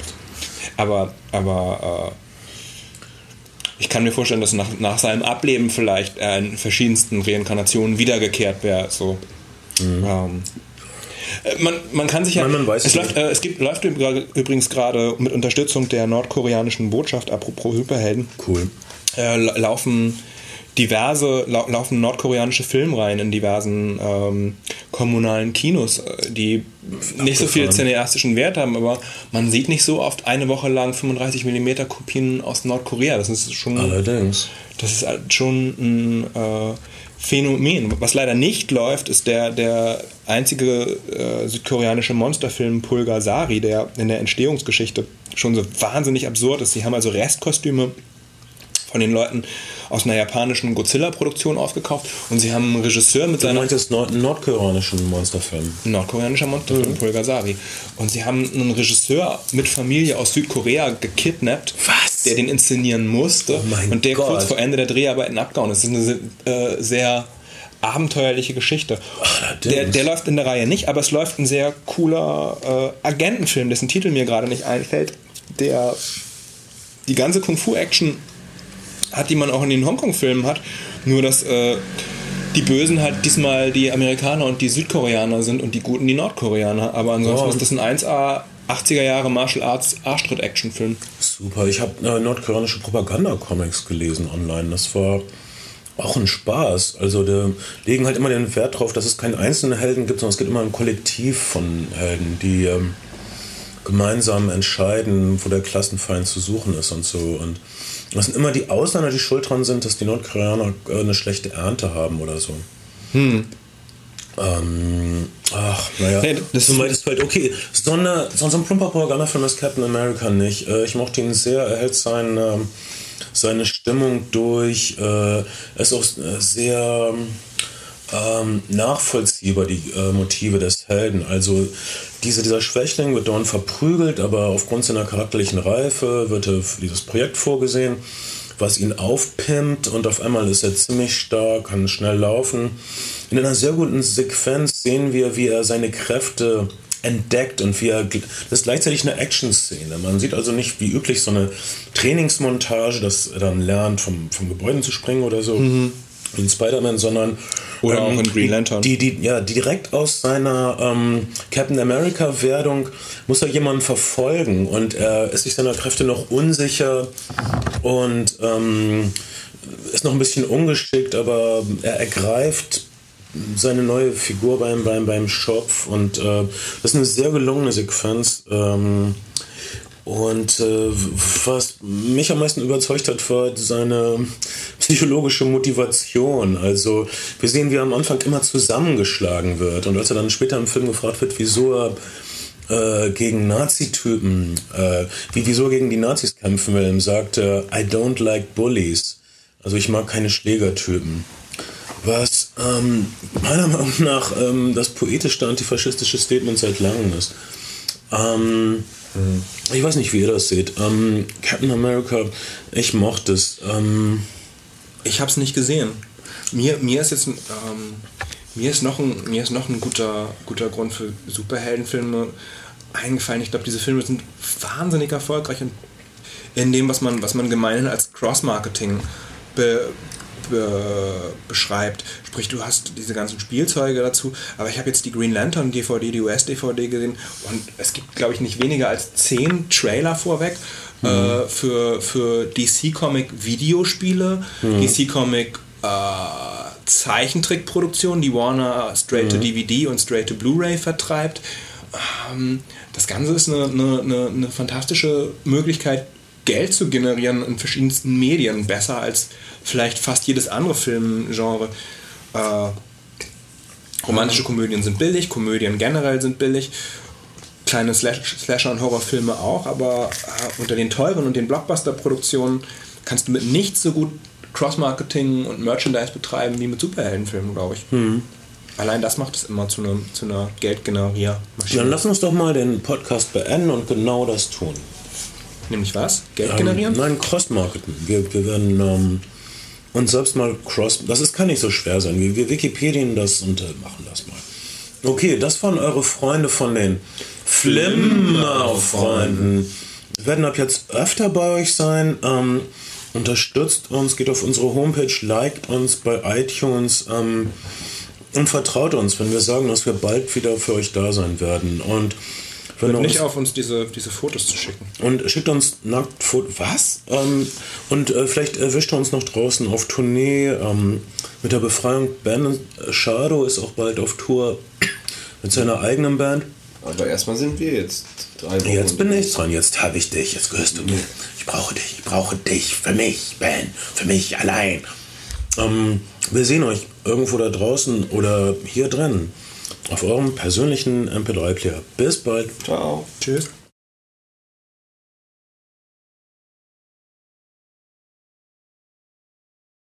Aber, aber äh, ich kann mir vorstellen, dass nach, nach seinem Ableben vielleicht er in verschiedensten Reinkarnationen wiedergekehrt wäre. So. Mhm. Ähm, Äh, Man, man kann sich ja. Nein, man weiß es läuft, äh, es gibt, läuft übr- übrigens gerade mit Unterstützung der nordkoreanischen Botschaft, apropos Superhelden, Cool. äh, la- laufen diverse, lau laufen nordkoreanische Filmreihen in diversen ähm, kommunalen Kinos, äh, die nicht so viel Abgefahren. cineastischen Wert haben, aber man sieht nicht so oft eine Woche lang 35 mm Kopien aus Nordkorea. Das ist schon, Allerdings. das ist halt schon ein äh, Phänomen. Was leider nicht läuft, ist der, der einzige äh, südkoreanische Monsterfilm Pulgasari, der in der Entstehungsgeschichte schon so wahnsinnig absurd ist. Sie haben also Restkostüme von den Leuten aus einer japanischen Godzilla-Produktion aufgekauft und sie haben einen Regisseur mit Du seiner meintest nord nordkoreanischen Monsterfilm. nordkoreanischer Monsterfilm Pulgasari. Und sie haben einen Regisseur mit Familie aus Südkorea gekidnappt, Was? der den inszenieren musste Oh mein und der Gott. kurz vor Ende der Dreharbeiten abgehauen ist. Das ist eine äh, sehr abenteuerliche Geschichte. Allerdings. Der, der läuft in der Reihe nicht, aber es läuft ein sehr cooler äh, Agentenfilm, dessen Titel mir gerade nicht einfällt, der die ganze Kung-Fu-Action hat, die man auch in den Hongkong-Filmen hat, nur dass äh, die Bösen halt diesmal die Amerikaner und die Südkoreaner sind und die Guten die Nordkoreaner. Aber ansonsten Oh. ist das ein 1A 80er Jahre Martial Arts Arschtritt-Action-Film. Super. Ich habe äh, nordkoreanische Propaganda-Comics gelesen online. Das war auch ein Spaß. Also die legen halt immer den Wert drauf, dass es keinen einzelnen Helden gibt, sondern es gibt immer ein Kollektiv von Helden, die ähm, gemeinsam entscheiden, wo der Klassenfeind zu suchen ist und so. Und das sind immer die Ausländer, die schuld dran sind, dass die Nordkoreaner äh, eine schlechte Ernte haben oder so. Ähm, ach, naja. Nee, das du ist- meintest halt, okay, so, eine, so, so ein plumper Propagandafilm ist Captain America nicht. Äh, ich mochte ihn sehr, er hält sein, ähm, seine Stimmung durch. Äh, er ist auch äh, sehr ähm, nachvollziehbar, die äh, Motive des Helden. Also diese, dieser Schwächling wird dauernd verprügelt, aber aufgrund seiner charakterlichen Reife wird er für dieses Projekt vorgesehen, was ihn aufpimpt und auf einmal ist er ziemlich stark, kann schnell laufen. In einer sehr guten Sequenz sehen wir, wie er seine Kräfte entdeckt und wie er das ist gleichzeitig eine Action-Szene. Man sieht also nicht wie üblich so eine Trainingsmontage, dass er dann lernt, vom, vom Gebäuden zu springen oder so. Wie in Spider-Man, sondern. Oder auch in Green Lantern. Die, die, ja, direkt aus seiner ähm, Captain America-Werdung muss er jemanden verfolgen und er ist sich seiner Kräfte noch unsicher und ähm, ist noch ein bisschen ungeschickt, aber er ergreift seine neue Figur beim, beim, beim Schopf und äh, das ist eine sehr gelungene Sequenz. Ähm, und äh, was mich am meisten überzeugt hat, war seine psychologische Motivation. Also wir sehen, wie er am Anfang immer zusammengeschlagen wird. Und als er dann später im Film gefragt wird, wieso er äh, gegen Nazi-Typen, äh, wie, wieso er gegen die Nazis kämpfen will, sagt er, I don't like bullies. Also ich mag keine Schlägertypen. Was ähm, meiner Meinung nach ähm, das poetischste antifaschistische Statement seit langem ist. Ähm, ich weiß nicht, wie ihr das seht. Ähm, Captain America, ich mochte es. Ich habe es nicht gesehen. Mir, mir ist jetzt ähm, mir ist noch ein, mir ist noch ein guter, guter Grund für Superheldenfilme eingefallen. Ich glaube, diese Filme sind wahnsinnig erfolgreich und in dem, was man, was man gemeinhin als Cross-Marketing be, be, beschreibt. Sprich, du hast diese ganzen Spielzeuge dazu, aber ich habe jetzt die Green Lantern DVD, die US-DVD gesehen und es gibt, glaube ich, nicht weniger als zehn Trailer vorweg äh, für, für DC Comic Videospiele, DC Comic äh, Zeichentrickproduktion, die Warner straight to DVD und straight to Blu-ray vertreibt. Ähm, das Ganze ist eine, eine, eine, eine fantastische Möglichkeit, Geld zu generieren in verschiedensten Medien, besser als vielleicht fast jedes andere Filmgenre. Äh, romantische Komödien sind billig, Komödien generell sind billig, kleine Slash Slasher- und Horrorfilme auch, aber äh, unter den teuren und den Blockbuster-Produktionen kannst du mit nichts so gut Cross-Marketing und Merchandise betreiben wie mit Superheldenfilmen, glaube ich. Allein das macht es immer zu, einem, zu einer Geldgeneriermaschine. dann lass uns doch mal den Podcast beenden und genau das tun. Nämlich was? Geld Ähm, generieren? nein, Cross-Marketing. Wir, wir werden ähm, uns selbst mal Cross... Das ist, kann nicht so schwer sein. Wir, wir Wikipedien das und äh, machen das mal. Okay, das waren eure Freunde von den Flimmer-Freunden. Wir werden ab jetzt öfter bei euch sein. Ähm, unterstützt uns, geht auf unsere Homepage, liked uns bei iTunes. Ähm, und vertraut uns, wenn wir sagen, dass wir bald wieder für euch da sein werden. Und wenn Hört nicht auf, uns diese, diese Fotos zu schicken. und schickt uns nackt Fotos. Was? Ähm, und äh, vielleicht erwischt er uns noch draußen auf Tournee ähm, mit der Befreiung. Ben Shadow ist auch bald auf Tour mit seiner eigenen Band. Aber erstmal sind wir jetzt drei Wochen. Jetzt bin ich dran, jetzt habe ich dich, jetzt gehörst du mir. Ich brauche dich, ich brauche dich für mich, Ben, für mich allein. Ähm, wir sehen euch irgendwo da draußen oder hier drin auf eurem persönlichen MP3-Player. Bis bald. Ciao. Tschüss.